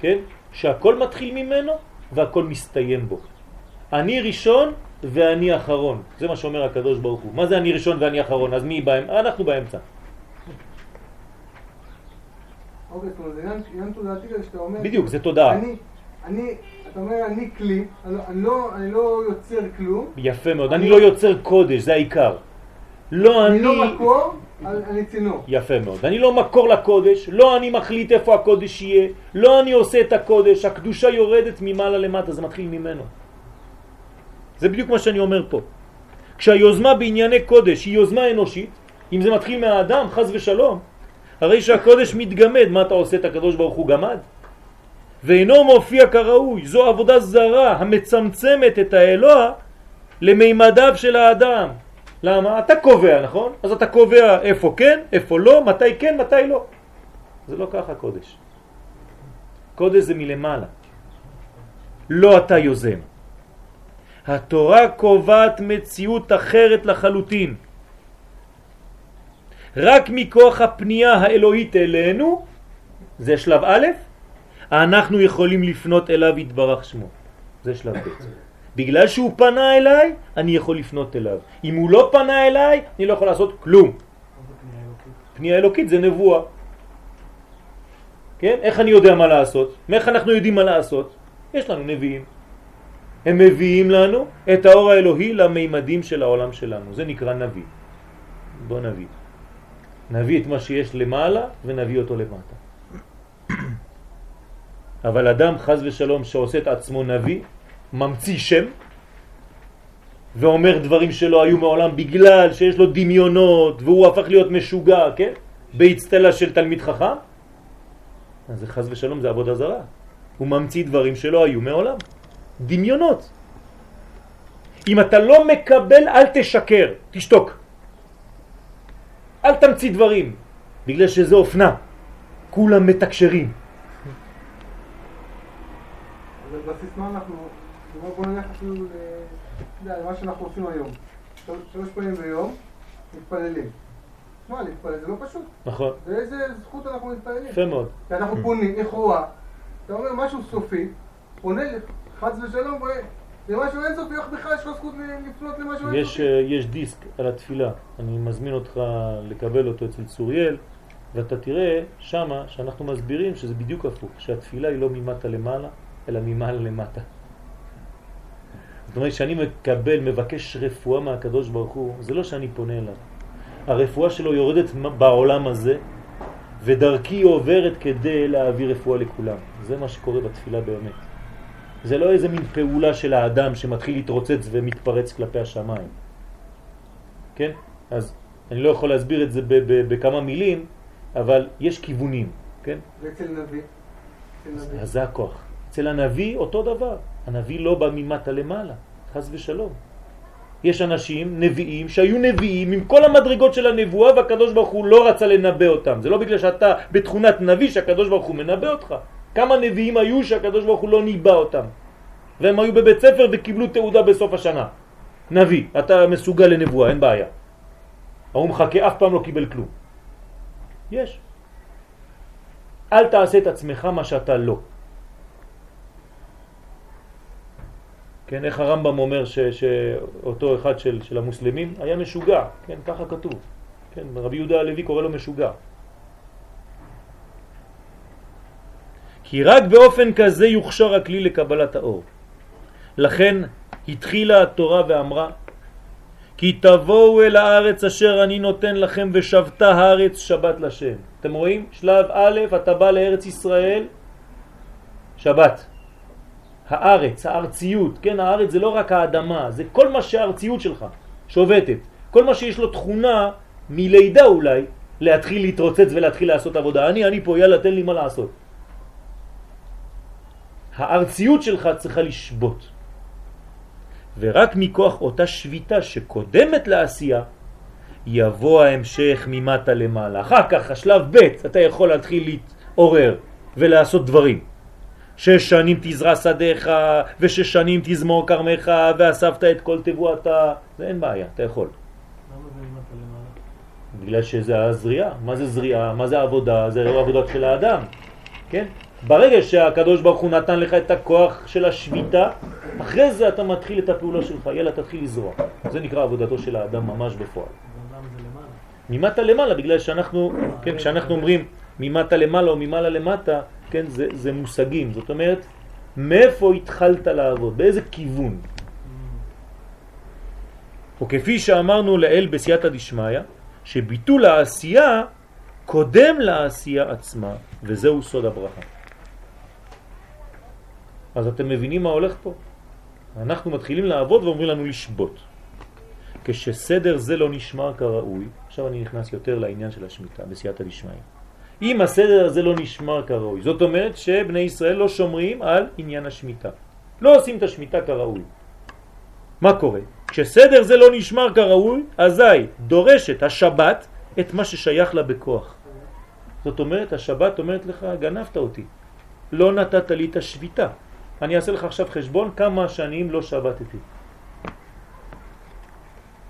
כן, שהכל מתחיל ממנו והכל מסתיים בו. אני ראשון ואני אחרון. זה מה שאומר הקדוש ברוך הוא. מה זה אני ראשון ואני אחרון? אז מי באמצע? אנחנו באמצע. אוקיי, זאת אומרת, זה עניין- תודעתי כזה שאתה אומר... בדיוק, זה תודעה. אני, אני, אתה אומר, אני כלי, אני לא- אני לא- אני לא יוצר כלום, יפה מאוד. אני לא יוצר קודש, זה העיקר. לא אני אני... לא מקור, אני צינור. יפה מאוד. אני לא מקור לקודש, לא אני מחליט איפה הקודש יהיה, לא אני עושה את הקודש, הקדושה יורדת ממעלה למטה, זה מתחיל ממנו. זה בדיוק מה שאני אומר פה. כשהיוזמה בענייני קודש היא יוזמה אנושית, אם זה מתחיל מהאדם, חז ושלום, הרי שהקודש מתגמד, מה אתה עושה את הקדוש ברוך הוא גמד? ואינו מופיע כראוי, זו עבודה זרה המצמצמת את האלוה למימדיו של האדם. למה? אתה קובע, נכון? אז אתה קובע איפה כן, איפה לא, מתי כן, מתי לא. זה לא ככה קודש. קודש זה מלמעלה. לא אתה יוזם. התורה קובעת מציאות אחרת לחלוטין. רק מכוח הפנייה האלוהית אלינו, זה שלב א', אנחנו יכולים לפנות אליו יתברך שמו. זה שלב ב'. בגלל שהוא פנה אליי, אני יכול לפנות אליו. אם הוא לא פנה אליי, אני לא יכול לעשות כלום. פנייה אלוקית זה נבואה. כן? איך אני יודע מה לעשות? מאיך אנחנו יודעים מה לעשות? יש לנו נביאים. הם מביאים לנו את האור האלוהי למימדים של העולם שלנו. זה נקרא נביא. בוא נביא. נביא את מה שיש למעלה ונביא אותו למטה. אבל אדם חז ושלום שעושה את עצמו נביא, ממציא שם ואומר דברים שלא היו מעולם בגלל שיש לו דמיונות והוא הפך להיות משוגע, כן? בהצטלה של תלמיד חכם, אז זה חז ושלום זה עבודה זרה. הוא ממציא דברים שלא היו מעולם. דמיונות. אם אתה לא מקבל, אל תשקר, תשתוק. אל תמציא דברים, בגלל שזה אופנה. כולם מתקשרים. אז בסיסמה אנחנו, בוא בוא נלך אפילו למה שאנחנו עושים היום. של- שלוש פעמים ביום, מתפללים. תשמע, להתפלל זה לא פשוט. נכון, באיזה זכות אנחנו מתפללים? יפה מאוד. כי אנחנו פונים, לכאורה, אתה אומר משהו סופי, פונה חס ושלום, ו- למשהו אינסופי, איך בכלל יש לו זכות לפנות למשהו יש, אינסופי? אה, יש דיסק על התפילה, אני מזמין אותך לקבל אותו אצל צוריאל, ואתה תראה שמה שאנחנו מסבירים שזה בדיוק הפוך, שהתפילה היא לא ממטה למעלה, אלא ממעלה למטה. זאת אומרת, שאני מקבל, מבקש רפואה מהקדוש ברוך הוא, זה לא שאני פונה אליו. הרפואה שלו יורדת בעולם הזה, ודרכי עוברת כדי להעביר רפואה לכולם. זה מה שקורה בתפילה באמת. זה לא איזה מין פעולה של האדם שמתחיל להתרוצץ ומתפרץ כלפי השמיים. כן? אז אני לא יכול להסביר את זה בכמה מילים, אבל יש כיוונים, כן? ואצל נביא? אצל נביא. אז זה הכוח. אצל הנביא אותו דבר. הנביא לא בא ממטה למעלה, חס ושלום. יש אנשים, נביאים, שהיו נביאים עם כל המדרגות של הנבואה והקדוש ברוך הוא לא רצה לנבא אותם. זה לא בגלל שאתה בתכונת נביא שהקדוש ברוך הוא מנבא אותך. כמה נביאים היו שהקדוש ברוך הוא לא ניבא אותם. והם היו בבית ספר וקיבלו תעודה בסוף השנה. נביא, אתה מסוגל לנבואה, אין בעיה. ההוא מחכה, אף פעם לא קיבל כלום. יש. אל תעשה את עצמך מה שאתה לא. כן, איך הרמב"ם אומר ש, שאותו אחד של, של המוסלמים היה משוגע, כן, ככה כתוב. כן, רבי יהודה הלוי קורא לו משוגע. כי רק באופן כזה יוכשר הכלי לקבלת האור. לכן התחילה התורה ואמרה כי תבואו אל הארץ אשר אני נותן לכם ושבתה הארץ שבת לשם. אתם רואים? שלב א', אתה בא לארץ ישראל, שבת. הארץ, הארציות, כן, הארץ זה לא רק האדמה, זה כל מה שהארציות שלך שובתת. כל מה שיש לו תכונה מלידה אולי, להתחיל להתרוצץ ולהתחיל לעשות עבודה. אני, אני פה, יאללה, תן לי מה לעשות. הארציות שלך צריכה לשבות. ורק מכוח אותה שביתה שקודמת לעשייה, יבוא ההמשך ממטה למעלה. אחר כך, השלב ב', אתה יכול להתחיל להתעורר ולעשות דברים. שש שנים תזרע שדיך, ושש שנים תזמור כרמך, ואספת את כל תבואתה. זה אין בעיה, אתה יכול. בגלל שזה הזריעה. מה זה זריעה? מה זה עבודה? זה לא עבודה של האדם, כן? ברגע שהקדוש ברוך הוא נתן לך את הכוח של השביתה, אחרי זה אתה מתחיל את הפעולה שלך, יאללה תתחיל לזרוע. זה נקרא עבודתו של האדם ממש בפועל. ממטה למעלה, בגלל שאנחנו, כן, כשאנחנו אומרים ממטה למעלה או ממעלה למטה, כן, זה, זה מושגים. זאת אומרת, מאיפה התחלת לעבוד? באיזה כיוון? או כפי שאמרנו לאל בסייעתא דשמיא, שביטול העשייה קודם לעשייה עצמה, וזהו סוד הברכה. אז אתם מבינים מה הולך פה? אנחנו מתחילים לעבוד ואומרים לנו לשבות. כשסדר זה לא נשמר כראוי, עכשיו אני נכנס יותר לעניין של השמיטה בסייעתא דשמיא. אם הסדר הזה לא נשמר כראוי, זאת אומרת שבני ישראל לא שומרים על עניין השמיטה. לא עושים את השמיטה כראוי. מה קורה? כשסדר זה לא נשמר כראוי, אזי דורשת השבת את מה ששייך לה בכוח. זאת אומרת, השבת אומרת לך, גנבת אותי, לא נתת לי את השביתה. אני אעשה לך עכשיו חשבון כמה שנים לא שבתתי.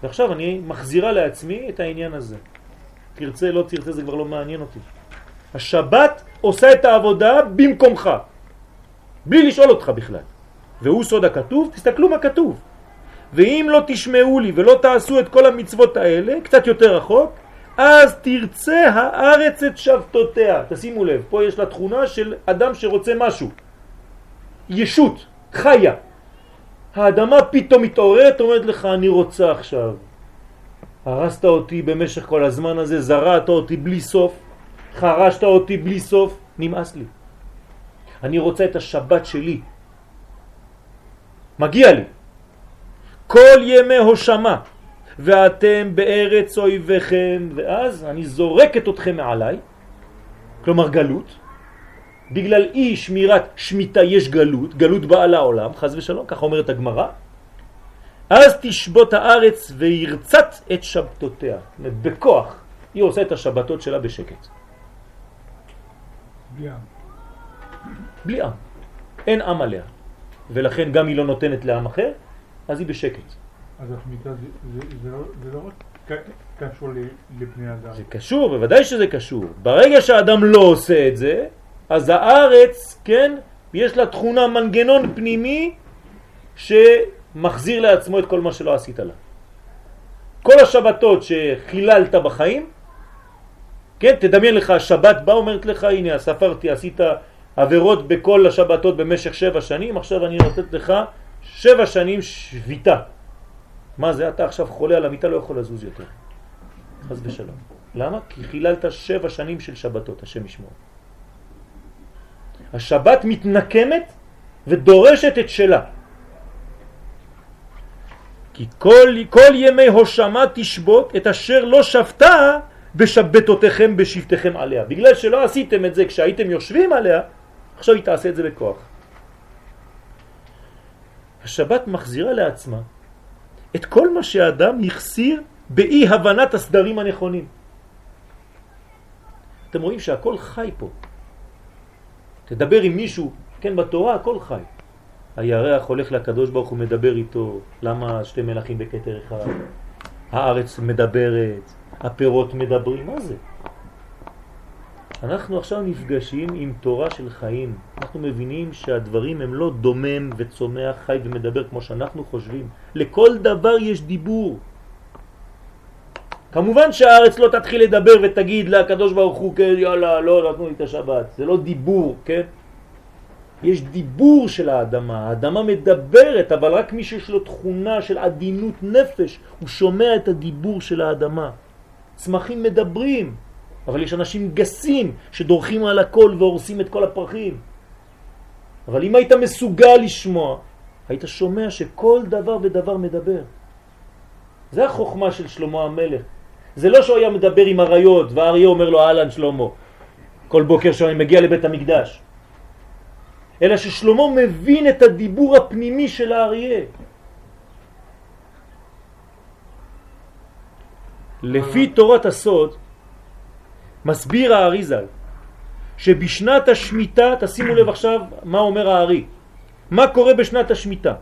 ועכשיו אני מחזירה לעצמי את העניין הזה. תרצה, לא תרצה, זה כבר לא מעניין אותי. השבת עושה את העבודה במקומך, בלי לשאול אותך בכלל. והוא סוד הכתוב, תסתכלו מה כתוב. ואם לא תשמעו לי ולא תעשו את כל המצוות האלה, קצת יותר רחוק, אז תרצה הארץ את שבתותיה. תשימו לב, פה יש לה תכונה של אדם שרוצה משהו. ישות, חיה. האדמה פתאום מתעוררת, אומרת לך, אני רוצה עכשיו. הרסת אותי במשך כל הזמן הזה, זרעת אותי בלי סוף, חרשת אותי בלי סוף, נמאס לי. אני רוצה את השבת שלי. מגיע לי. כל ימי הושמה, ואתם בארץ אויביכם, ואז אני זורקת אתכם מעליי, כלומר גלות, בגלל אי שמירת שמיטה יש גלות, גלות באה לעולם, חז ושלום, כך אומרת הגמרא, אז תשבות הארץ וירצת את שבתותיה. בכוח היא עושה את השבתות שלה בשקט. בלי עם. בלי עם. אין עם עליה. ולכן גם היא לא נותנת לעם אחר, אז היא בשקט. אז השמיטה זה, זה, זה, לא, זה לא רק קשור לבני אדם. זה קשור, בוודאי שזה קשור. ברגע שהאדם לא עושה את זה, אז הארץ, כן, יש לה תכונה, מנגנון פנימי שמחזיר לעצמו את כל מה שלא עשית לה. כל השבתות שחיללת בחיים, כן, תדמיין לך, שבת בא אומרת לך, הנה, ספרתי, עשית עבירות בכל השבתות במשך שבע שנים, עכשיו אני נותנת לך שבע שנים שביתה. מה זה? אתה עכשיו חולה על המיטה, לא יכול לזוז יותר. חס ושלום. למה? כי חיללת שבע שנים של שבתות, השם ישמור. השבת מתנקמת ודורשת את שלה. כי כל, כל ימי הושמה תשבות את אשר לא שבתה בשבתותיכם בשבתכם עליה. בגלל שלא עשיתם את זה כשהייתם יושבים עליה, עכשיו היא תעשה את זה בכוח. השבת מחזירה לעצמה את כל מה שהאדם יחסיר באי הבנת הסדרים הנכונים. אתם רואים שהכל חי פה. תדבר עם מישהו, כן, בתורה הכל חי. הירח הולך לקדוש ברוך הוא מדבר איתו, למה שתי מלאכים בקטר אחד? הארץ מדברת, הפירות מדברים, מה זה? אנחנו עכשיו נפגשים עם תורה של חיים. אנחנו מבינים שהדברים הם לא דומם וצומח, חי ומדבר כמו שאנחנו חושבים. לכל דבר יש דיבור. כמובן שהארץ לא תתחיל לדבר ותגיד לקדוש ברוך הוא, כן, יאללה, לא נתנו לי את השבת. זה לא דיבור, כן? יש דיבור של האדמה, האדמה מדברת, אבל רק מי שיש לו תכונה של עדינות נפש, הוא שומע את הדיבור של האדמה. צמחים מדברים, אבל יש אנשים גסים שדורכים על הכל והורסים את כל הפרחים. אבל אם היית מסוגל לשמוע, היית שומע שכל דבר ודבר מדבר. זה החוכמה של שלמה המלך. זה לא שהוא היה מדבר עם הריות והאריה אומר לו אהלן שלמה כל בוקר שאני מגיע לבית המקדש. אלא ששלמה מבין את הדיבור הפנימי של האריה. לפי תורת הסוד, מסביר האריזל, שבשנת השמיטה, תשימו לב עכשיו מה אומר הארי, מה קורה בשנת השמיטה?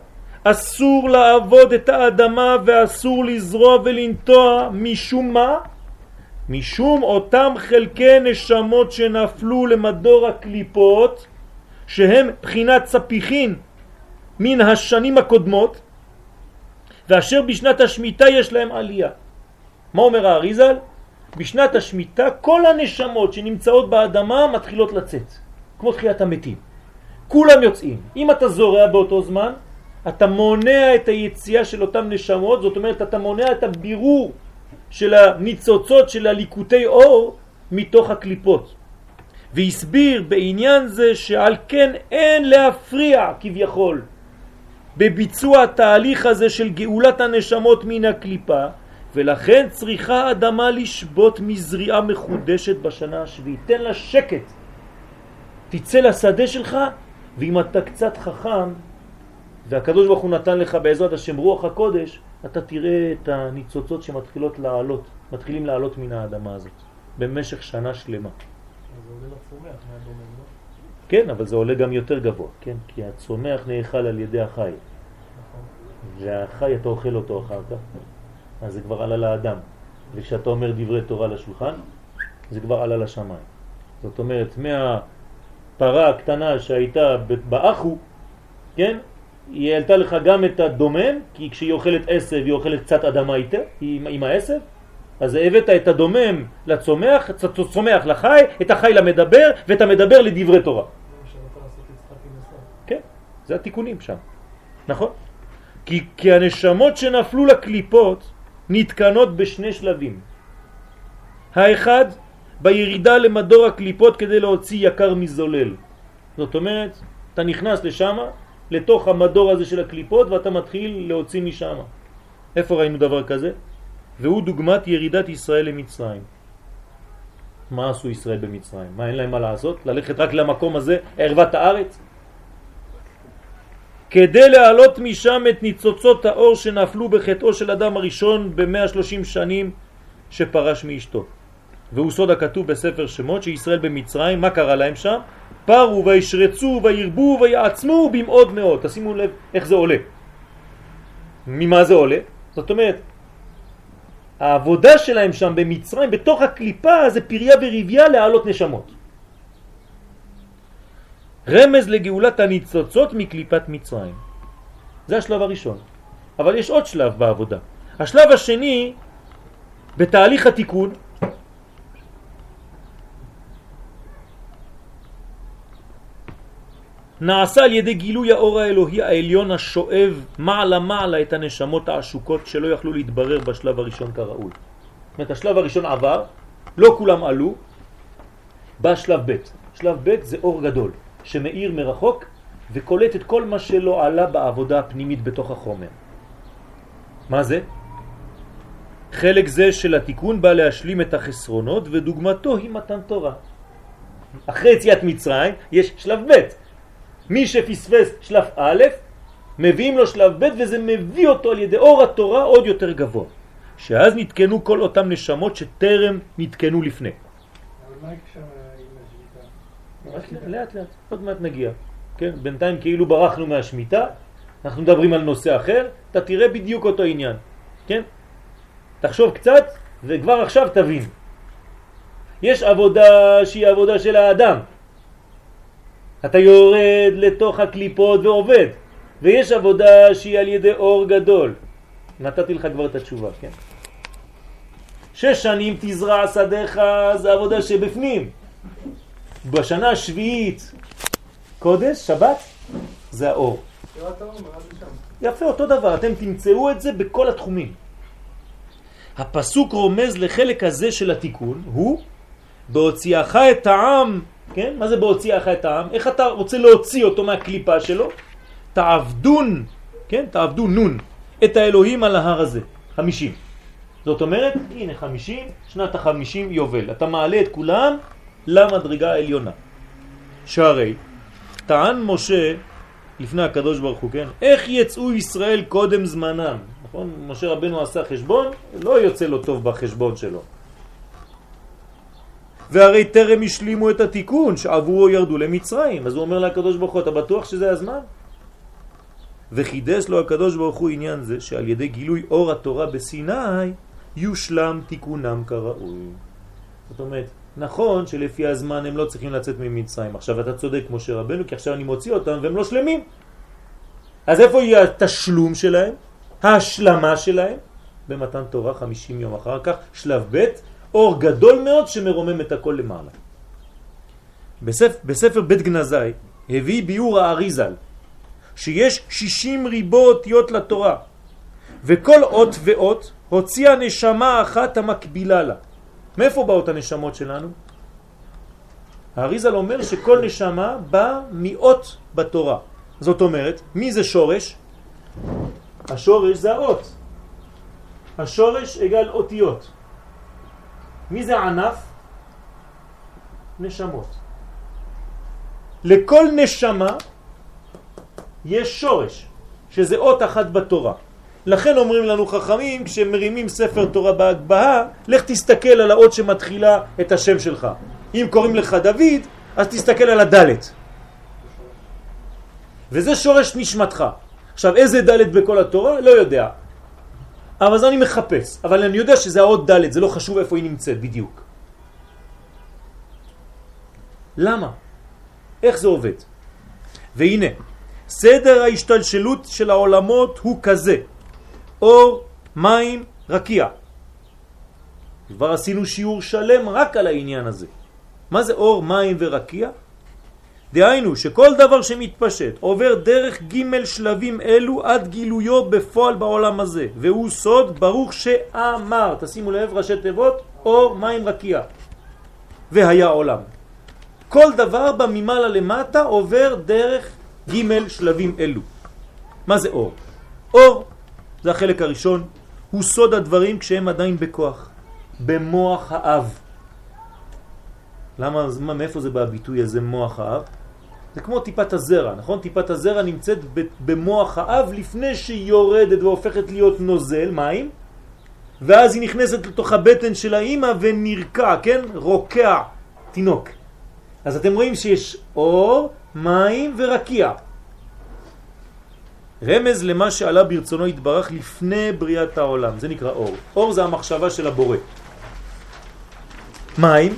אסור לעבוד את האדמה ואסור לזרוע ולנטוע משום מה? משום אותם חלקי נשמות שנפלו למדור הקליפות שהם בחינת ספיחין מן השנים הקודמות, ואשר בשנת השמיטה יש להם עלייה. מה אומר האריזל? בשנת השמיטה כל הנשמות שנמצאות באדמה מתחילות לצאת, כמו תחיית המתים. כולם יוצאים. אם אתה זורע באותו זמן, אתה מונע את היציאה של אותם נשמות, זאת אומרת אתה מונע את הבירור של הניצוצות של הליקוטי אור מתוך הקליפות. והסביר בעניין זה שעל כן אין להפריע כביכול בביצוע התהליך הזה של גאולת הנשמות מן הקליפה ולכן צריכה אדמה לשבות מזריעה מחודשת בשנה השביעית. תן לה שקט. תצא לשדה שלך ואם אתה קצת חכם והקדוש ברוך הוא נתן לך בעזרת השם רוח הקודש, אתה תראה את הניצוצות שמתחילות לעלות, מתחילים לעלות מן האדמה הזאת במשך שנה שלמה. כן, אבל זה עולה גם יותר גבוה, כן? כי הצומח נאכל על ידי החי. והחי אתה אוכל אותו אחר כך, אז זה כבר עלה לאדם. וכשאתה אומר דברי תורה לשולחן, זה כבר עלה לשמיים. זאת אומרת, מהפרה הקטנה שהייתה באחו, כן? היא העלתה לך גם את הדומם, כי כשהיא אוכלת עשב היא אוכלת קצת אדמה איתה, עם, עם העשב, אז הבאת את הדומם לצומח, את הצומח לחי, את החי למדבר, ואת המדבר לדברי תורה. כן, זה התיקונים שם, נכון? כי, כי הנשמות שנפלו לקליפות נתקנות בשני שלבים. האחד, בירידה למדור הקליפות כדי להוציא יקר מזולל. זאת אומרת, אתה נכנס לשם, לתוך המדור הזה של הקליפות, ואתה מתחיל להוציא משם. איפה ראינו דבר כזה? והוא דוגמת ירידת ישראל למצרים. מה עשו ישראל במצרים? מה, אין להם מה לעשות? ללכת רק למקום הזה, ערוות הארץ? כדי להעלות משם את ניצוצות האור שנפלו בחטאו של אדם הראשון ב-130 שנים שפרש מאשתו. והוא סוד הכתוב בספר שמות שישראל במצרים, מה קרה להם שם? פרו וישרצו וירבו ויעצמו במאוד מאוד. תשימו לב איך זה עולה. ממה זה עולה? זאת אומרת, העבודה שלהם שם במצרים, בתוך הקליפה, זה פריה וריביה להעלות נשמות. רמז לגאולת הניצוצות מקליפת מצרים. זה השלב הראשון. אבל יש עוד שלב בעבודה. השלב השני, בתהליך התיקון, נעשה על ידי גילוי האור האלוהי העליון השואב מעלה מעלה את הנשמות העשוקות שלא יכלו להתברר בשלב הראשון כראוי. זאת אומרת, השלב הראשון עבר, לא כולם עלו, בא שלב ב'. שלב ב' זה אור גדול, שמאיר מרחוק וקולט את כל מה שלא עלה בעבודה הפנימית בתוך החומר. מה זה? חלק זה של התיקון בא להשלים את החסרונות ודוגמתו היא מתן תורה. אחרי יציאת מצרים יש שלב ב', מי שפספס שלב א', מביאים לו שלב ב' וזה מביא אותו על ידי אור התורה עוד יותר גבוה. שאז נתקנו כל אותם נשמות שטרם נתקנו לפני. אבל מה השביתה? לאט לאט, עוד מעט נגיע. כן, בינתיים כאילו ברחנו מהשמיטה, אנחנו מדברים על נושא אחר, אתה תראה בדיוק אותו עניין, כן? תחשוב קצת וכבר עכשיו תבין. יש עבודה שהיא עבודה של האדם, אתה יורד לתוך הקליפות ועובד, ויש עבודה שהיא על ידי אור גדול. נתתי לך כבר את התשובה, כן? שש שנים תזרע שדיך זה עבודה שבפנים. בשנה השביעית קודש, שבת, זה האור. יפה, אותו דבר, אתם תמצאו את זה בכל התחומים. הפסוק רומז לחלק הזה של התיקון, הוא בהוציאך את העם כן? מה זה בהוציאך את העם? איך אתה רוצה להוציא אותו מהקליפה שלו? תעבדון, כן? תעבדו נון, את האלוהים על ההר הזה, חמישים. זאת אומרת, הנה חמישים, שנת החמישים יובל. אתה מעלה את כולם למדרגה העליונה. שהרי, טען משה לפני הקדוש ברוך הוא, כן? איך יצאו ישראל קודם זמנם? נכון? משה רבנו עשה חשבון, לא יוצא לו טוב בחשבון שלו. והרי טרם השלימו את התיקון שעבורו ירדו למצרים. אז הוא אומר לקדוש ברוך הוא, אתה בטוח שזה הזמן? וחידש לו הקדוש ברוך הוא עניין זה שעל ידי גילוי אור התורה בסיני יושלם תיקונם כראוי. זאת אומרת, נכון שלפי הזמן הם לא צריכים לצאת ממצרים. עכשיו אתה צודק משה רבנו, כי עכשיו אני מוציא אותם והם לא שלמים. אז איפה יהיה התשלום שלהם? ההשלמה שלהם? במתן תורה 50 יום אחר כך, שלב ב', אור גדול מאוד שמרומם את הכל למעלה. בספר, בספר בית גנזי הביא ביור האריזל שיש 60 ריבו אותיות לתורה וכל אות ואות הוציאה נשמה אחת המקבילה לה. מאיפה באות הנשמות שלנו? האריזל אומר שכל נשמה באה מאות בתורה. זאת אומרת, מי זה שורש? השורש זה האות. השורש אגל אותיות. מי זה ענף? נשמות. לכל נשמה יש שורש, שזה אות אחת בתורה. לכן אומרים לנו חכמים, כשמרימים ספר תורה בהגבהה, לך תסתכל על האות שמתחילה את השם שלך. אם קוראים לך דוד, אז תסתכל על הדלת. וזה שורש נשמתך. עכשיו, איזה דלת בכל התורה? לא יודע. אבל אז אני מחפש. אבל אני יודע שזה האות דלת, זה לא חשוב איפה היא נמצאת בדיוק. למה? איך זה עובד? והנה, סדר ההשתלשלות של העולמות הוא כזה. אור, מים, רקיע. כבר עשינו שיעור שלם רק על העניין הזה. מה זה אור, מים ורקיע? דהיינו שכל דבר שמתפשט עובר דרך ג' שלבים אלו עד גילויו בפועל בעולם הזה והוא סוד ברוך שאמר, תשימו לב ראשי תיבות, אור מים רקיע והיה עולם כל דבר בממעלה למטה עובר דרך ג' שלבים אלו מה זה אור? אור זה החלק הראשון הוא סוד הדברים כשהם עדיין בכוח במוח האב למה, מאיפה זה בביטוי הזה מוח האב? זה כמו טיפת הזרע, נכון? טיפת הזרע נמצאת במוח האב לפני שהיא יורדת והופכת להיות נוזל, מים, ואז היא נכנסת לתוך הבטן של האימא ונרקע, כן? רוקע תינוק. אז אתם רואים שיש אור, מים ורקיע. רמז למה שעלה ברצונו התברך לפני בריאת העולם, זה נקרא אור. אור זה המחשבה של הבורא. מים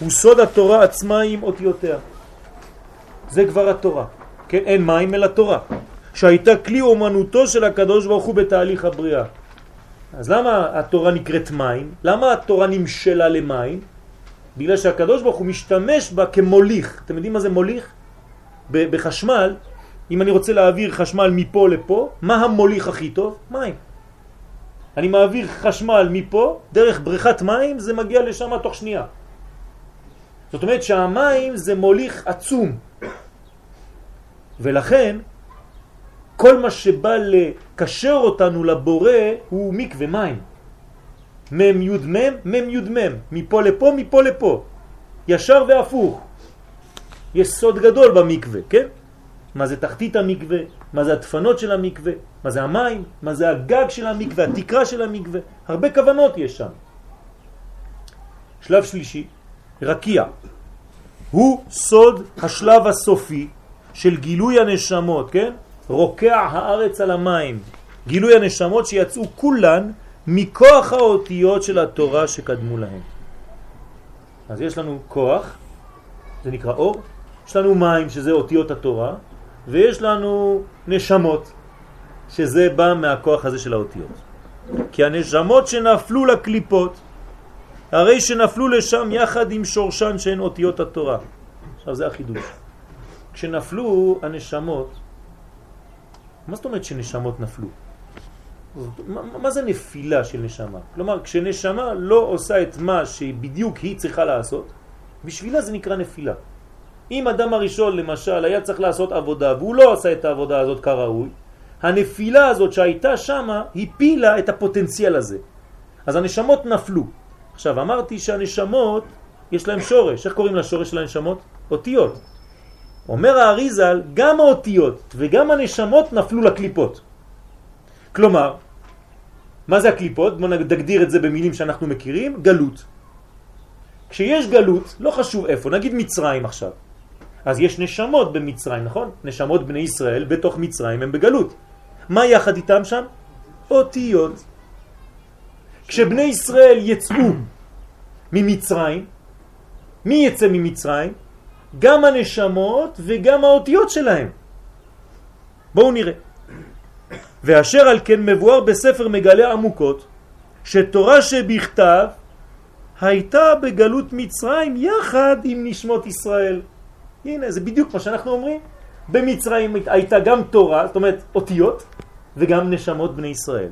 הוא סוד התורה עצמה עם אותיותיה. זה כבר התורה. כן? אין מים אלא תורה. שהייתה כלי אומנותו של הקדוש ברוך הוא בתהליך הבריאה. אז למה התורה נקראת מים? למה התורה נמשלה למים? בגלל שהקדוש ברוך הוא משתמש בה כמוליך. אתם יודעים מה זה מוליך? בחשמל, אם אני רוצה להעביר חשמל מפה לפה, מה המוליך הכי טוב? מים. אני מעביר חשמל מפה, דרך בריכת מים, זה מגיע לשם תוך שנייה. זאת אומרת שהמים זה מוליך עצום. ולכן כל מה שבא לקשר אותנו לבורא הוא מקווה מים. מם יוד מם, מם יוד מם, מפה לפה, מפה לפה, ישר והפוך. יש סוד גדול במקווה, כן? מה זה תחתית המקווה, מה זה הדפנות של המקווה, מה זה המים, מה זה הגג של המקווה, התקרה של המקווה, הרבה כוונות יש שם. שלב שלישי, רקיע. הוא סוד השלב הסופי של גילוי הנשמות, כן? רוקע הארץ על המים. גילוי הנשמות שיצאו כולן מכוח האותיות של התורה שקדמו להן. אז יש לנו כוח, זה נקרא אור, יש לנו מים שזה אותיות התורה, ויש לנו נשמות, שזה בא מהכוח הזה של האותיות. כי הנשמות שנפלו לקליפות, הרי שנפלו לשם יחד עם שורשן שהן אותיות התורה. עכשיו זה החידוש. כשנפלו הנשמות, מה זאת אומרת שנשמות נפלו? מה, מה זה נפילה של נשמה? כלומר, כשנשמה לא עושה את מה שבדיוק היא צריכה לעשות, בשבילה זה נקרא נפילה. אם אדם הראשון למשל היה צריך לעשות עבודה והוא לא עשה את העבודה הזאת כראוי, הנפילה הזאת שהייתה שמה הפילה את הפוטנציאל הזה. אז הנשמות נפלו. עכשיו אמרתי שהנשמות יש להם שורש, איך קוראים לשורש של הנשמות? אותיות. אומר האריזל, גם האותיות וגם הנשמות נפלו לקליפות. כלומר, מה זה הקליפות? בואו נגדיר את זה במילים שאנחנו מכירים, גלות. כשיש גלות, לא חשוב איפה, נגיד מצרים עכשיו. אז יש נשמות במצרים, נכון? נשמות בני ישראל בתוך מצרים הם בגלות. מה יחד איתם שם? אותיות. כשבני ישראל יצאו ממצרים. מי יצא ממצרים? גם הנשמות וגם האותיות שלהם. בואו נראה. ואשר על כן מבואר בספר מגלה עמוקות, שתורה שבכתב הייתה בגלות מצרים יחד עם נשמות ישראל. הנה, זה בדיוק מה שאנחנו אומרים. במצרים הייתה גם תורה, זאת אומרת אותיות, וגם נשמות בני ישראל.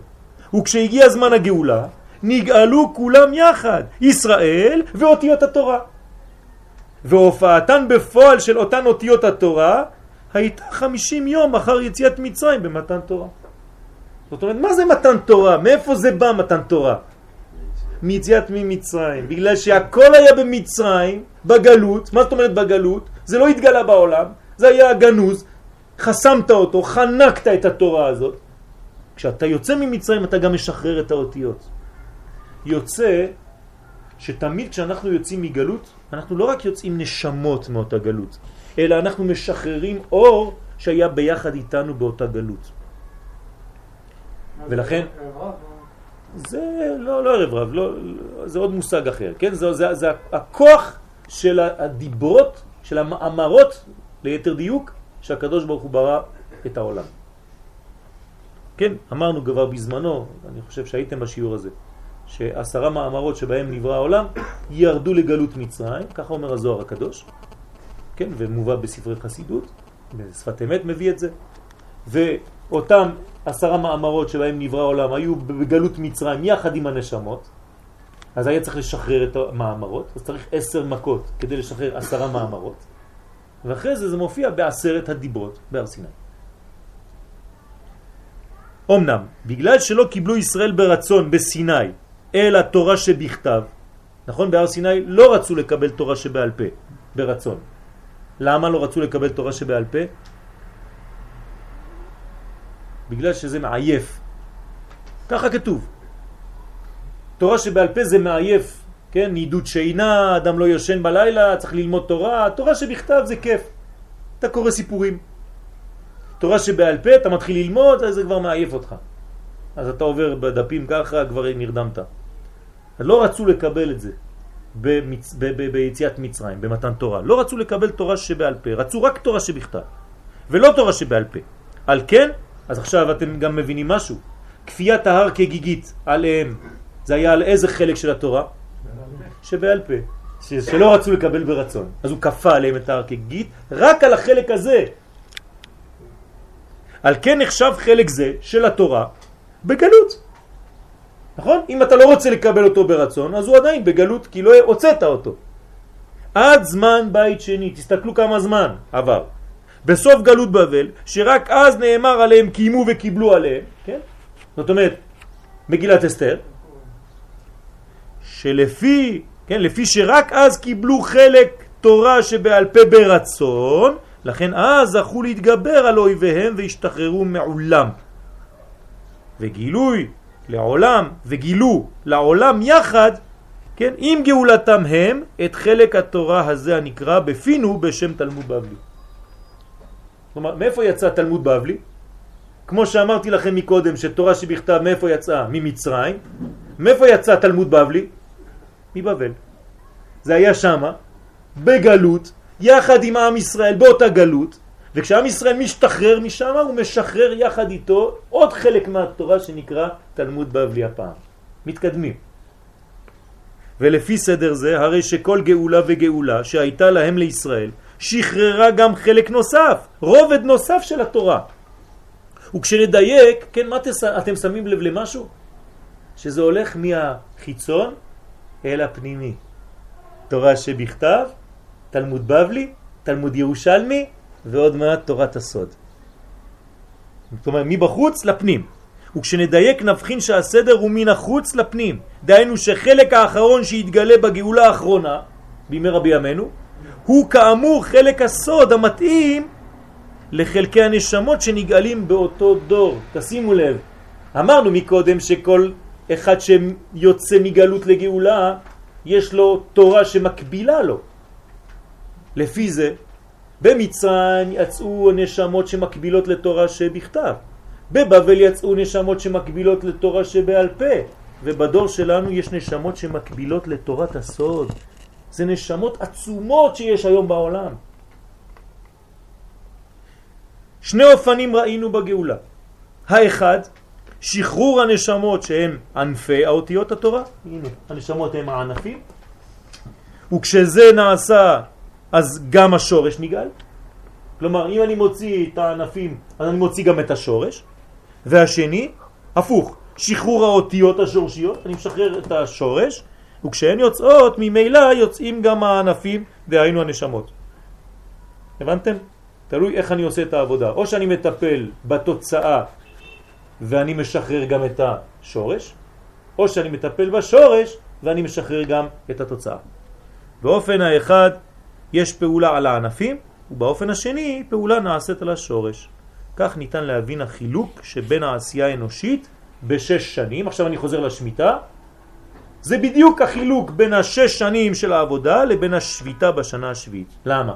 וכשהגיע זמן הגאולה, נגאלו כולם יחד, ישראל ואותיות התורה. והופעתן בפועל של אותן אותיות התורה הייתה חמישים יום אחר יציאת מצרים במתן תורה. זאת אומרת, מה זה מתן תורה? מאיפה זה בא מתן תורה? מיציאת ממצרים. בגלל שהכל היה במצרים, בגלות. מה זאת אומרת בגלות? זה לא התגלה בעולם, זה היה גנוז. חסמת אותו, חנקת את התורה הזאת. כשאתה יוצא ממצרים אתה גם משחרר את האותיות. יוצא שתמיד כשאנחנו יוצאים מגלות, אנחנו לא רק יוצאים נשמות מאותה גלות, אלא אנחנו משחררים אור שהיה ביחד איתנו באותה גלות. ולכן... זה לא, לא ערב רב, לא, זה עוד מושג אחר, כן? זה, זה, זה הכוח של הדיברות, של המאמרות, ליתר דיוק, שהקדוש ברוך הוא ברא את העולם. כן, אמרנו כבר בזמנו, אני חושב שהייתם בשיעור הזה, שעשרה מאמרות שבהם נברא העולם ירדו לגלות מצרים, ככה אומר הזוהר הקדוש, כן, ומובא בספרי חסידות, בשפת אמת מביא את זה, ואותם עשרה מאמרות שבהם נברא העולם היו בגלות מצרים יחד עם הנשמות, אז היה צריך לשחרר את המאמרות, אז צריך עשר מכות כדי לשחרר עשרה מאמרות, ואחרי זה זה מופיע בעשרת הדיברות בהר סיני. אמנם, בגלל שלא קיבלו ישראל ברצון בסיני, אלא תורה שבכתב, נכון? בהר סיני לא רצו לקבל תורה שבעל פה, ברצון. למה לא רצו לקבל תורה שבעל פה? בגלל שזה מעייף. ככה כתוב. תורה שבעל פה זה מעייף, כן? נידוד שינה, אדם לא יושן בלילה, צריך ללמוד תורה. תורה שבכתב זה כיף. אתה קורא סיפורים. תורה שבעל פה אתה מתחיל ללמוד, אז זה כבר מעייף אותך. אז אתה עובר בדפים ככה, כבר נרדמת. לא רצו לקבל את זה במצ... ב... ב... ביציאת מצרים, במתן תורה. לא רצו לקבל תורה שבעל פה, רצו רק תורה שבכתב, ולא תורה שבעל פה. על כן, אז עכשיו אתם גם מבינים משהו. כפיית ההר כגיגית עליהם, זה היה על איזה חלק של התורה? שבעל פה. ש... שלא רצו לקבל ברצון. אז הוא כפה עליהם את ההר כגיגית, רק על החלק הזה. על כן נחשב חלק זה של התורה בגלות. נכון? אם אתה לא רוצה לקבל אותו ברצון, אז הוא עדיין בגלות, כי לא הוצאת אותו. עד זמן בית שני, תסתכלו כמה זמן עבר. בסוף גלות בבל, שרק אז נאמר עליהם קיימו וקיבלו עליהם, כן? זאת אומרת, מגילת אסתר, שלפי, כן, לפי שרק אז קיבלו חלק תורה שבעל פה ברצון, לכן אז זכו להתגבר על אויביהם והשתחררו מעולם. וגילוי לעולם, וגילו לעולם יחד, כן, עם גאולתם הם, את חלק התורה הזה הנקרא בפינו בשם תלמוד בבלי. כלומר, מאיפה יצא תלמוד בבלי? כמו שאמרתי לכם מקודם, שתורה שבכתב מאיפה יצאה? ממצרים. מאיפה יצא תלמוד בבלי? מבבל. זה היה שמה, בגלות, יחד עם עם ישראל באותה גלות, וכשעם ישראל משתחרר משם, הוא משחרר יחד איתו עוד חלק מהתורה שנקרא תלמוד בבלי הפעם. מתקדמים. ולפי סדר זה, הרי שכל גאולה וגאולה שהייתה להם לישראל, שחררה גם חלק נוסף, רובד נוסף של התורה. וכשנדייק, כן, מה תס... אתם שמים לב למשהו? שזה הולך מהחיצון אל הפנימי. תורה שבכתב, תלמוד בבלי, תלמוד ירושלמי, ועוד מעט תורת הסוד. זאת אומרת, מבחוץ לפנים. וכשנדייק נבחין שהסדר הוא מן החוץ לפנים. דהיינו שחלק האחרון שהתגלה בגאולה האחרונה, בימי רבי ימינו, הוא כאמור חלק הסוד המתאים לחלקי הנשמות שנגאלים באותו דור. תשימו לב, אמרנו מקודם שכל אחד שיוצא מגלות לגאולה, יש לו תורה שמקבילה לו. לפי זה, במצרים יצאו נשמות שמקבילות לתורה שבכתב. בבבל יצאו נשמות שמקבילות לתורה שבעל פה. ובדור שלנו יש נשמות שמקבילות לתורת הסוד. זה נשמות עצומות שיש היום בעולם. שני אופנים ראינו בגאולה. האחד, שחרור הנשמות שהן ענפי האותיות התורה, הנה, הנשמות הן הענפים, וכשזה נעשה אז גם השורש נגאל. כלומר, אם אני מוציא את הענפים, אז אני מוציא גם את השורש. והשני, הפוך, שחרור האותיות השורשיות, אני משחרר את השורש, וכשהן יוצאות, ממילא יוצאים גם הענפים, דהיינו הנשמות. הבנתם? תלוי איך אני עושה את העבודה. או שאני מטפל בתוצאה ואני משחרר גם את השורש, או שאני מטפל בשורש ואני משחרר גם את התוצאה. באופן האחד יש פעולה על הענפים, ובאופן השני פעולה נעשית על השורש. כך ניתן להבין החילוק שבין העשייה האנושית בשש שנים, עכשיו אני חוזר לשמיטה, זה בדיוק החילוק בין השש שנים של העבודה לבין השביתה בשנה השביעית. למה?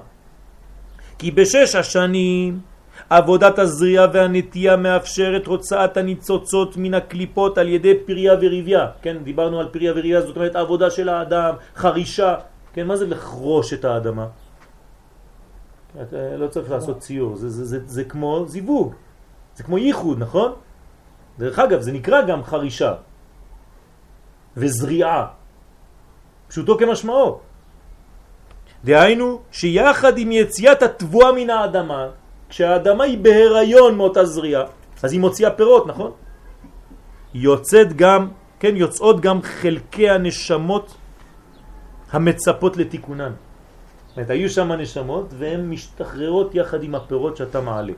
כי בשש השנים עבודת הזריעה והנטייה מאפשרת הוצאת הניצוצות מן הקליפות על ידי פריה וריביה. כן, דיברנו על פריה וריביה, זאת אומרת עבודה של האדם, חרישה. כן, מה זה לחרוש את האדמה? אתה לא צריך לעשות ציור, זה, זה, זה, זה כמו זיווג, זה כמו ייחוד, נכון? דרך אגב, זה נקרא גם חרישה וזריעה, פשוטו כמשמעו. דהיינו שיחד עם יציאת התבואה מן האדמה, כשהאדמה היא בהיריון מאותה זריעה, אז היא מוציאה פירות, נכון? יוצאת גם, כן, יוצאות גם חלקי הנשמות המצפות לתיקונן. זאת אומרת, היו שם נשמות והן משתחררות יחד עם הפירות שאתה מעלה.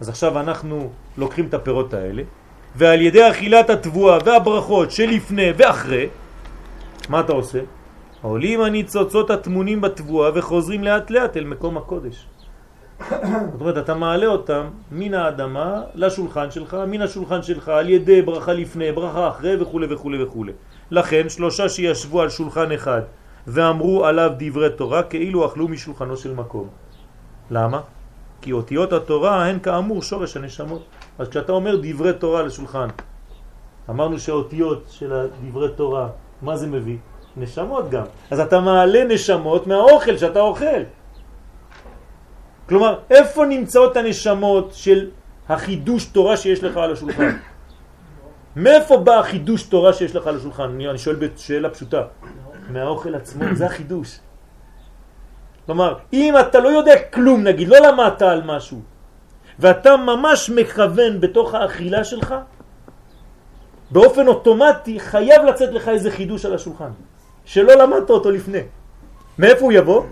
אז עכשיו אנחנו לוקחים את הפירות האלה, ועל ידי אכילת התבואה והברכות שלפני ואחרי, מה אתה עושה? עולים הניצוצות התמונים בתבואה וחוזרים לאט לאט אל מקום הקודש. זאת אומרת, אתה מעלה אותם מן האדמה לשולחן שלך, מן השולחן שלך על ידי ברכה לפני, ברכה אחרי וכו' וכו' וכו'. לכן שלושה שישבו על שולחן אחד ואמרו עליו דברי תורה כאילו אכלו משולחנו של מקום. למה? כי אותיות התורה הן כאמור שורש הנשמות. אז כשאתה אומר דברי תורה לשולחן, אמרנו שהאותיות של דברי תורה, מה זה מביא? נשמות גם. אז אתה מעלה נשמות מהאוכל שאתה אוכל. כלומר, איפה נמצאות הנשמות של החידוש תורה שיש לך על השולחן? מאיפה בא החידוש תורה שיש לך על השולחן? אני, אני שואל בשאלה פשוטה. מהאוכל עצמו, זה החידוש. כלומר, אם אתה לא יודע כלום, נגיד, לא למדת על משהו, ואתה ממש מכוון בתוך האכילה שלך, באופן אוטומטי חייב לצאת לך איזה חידוש על השולחן, שלא למדת אותו לפני. מאיפה הוא יבוא?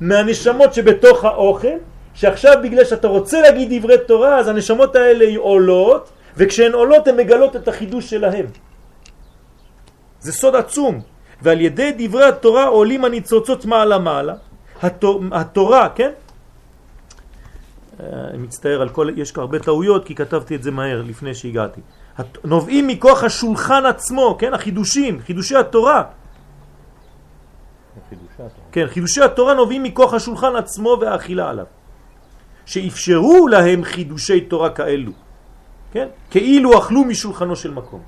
מהנשמות שבתוך האוכל, שעכשיו בגלל שאתה רוצה להגיד דברי תורה, אז הנשמות האלה עולות, וכשהן עולות הן מגלות את החידוש שלהם. זה סוד עצום. ועל ידי דברי התורה עולים הניצוצות מעלה מעלה. התורה, כן? אה, אני מצטער על כל, יש הרבה טעויות כי כתבתי את זה מהר לפני שהגעתי. נובעים מכוח השולחן עצמו, כן? החידושים, חידושי התורה. חידושי התורה. כן, חידושי התורה נובעים מכוח השולחן עצמו והאכילה עליו. שאפשרו להם חידושי תורה כאלו, כן? כאילו אכלו משולחנו של מקום.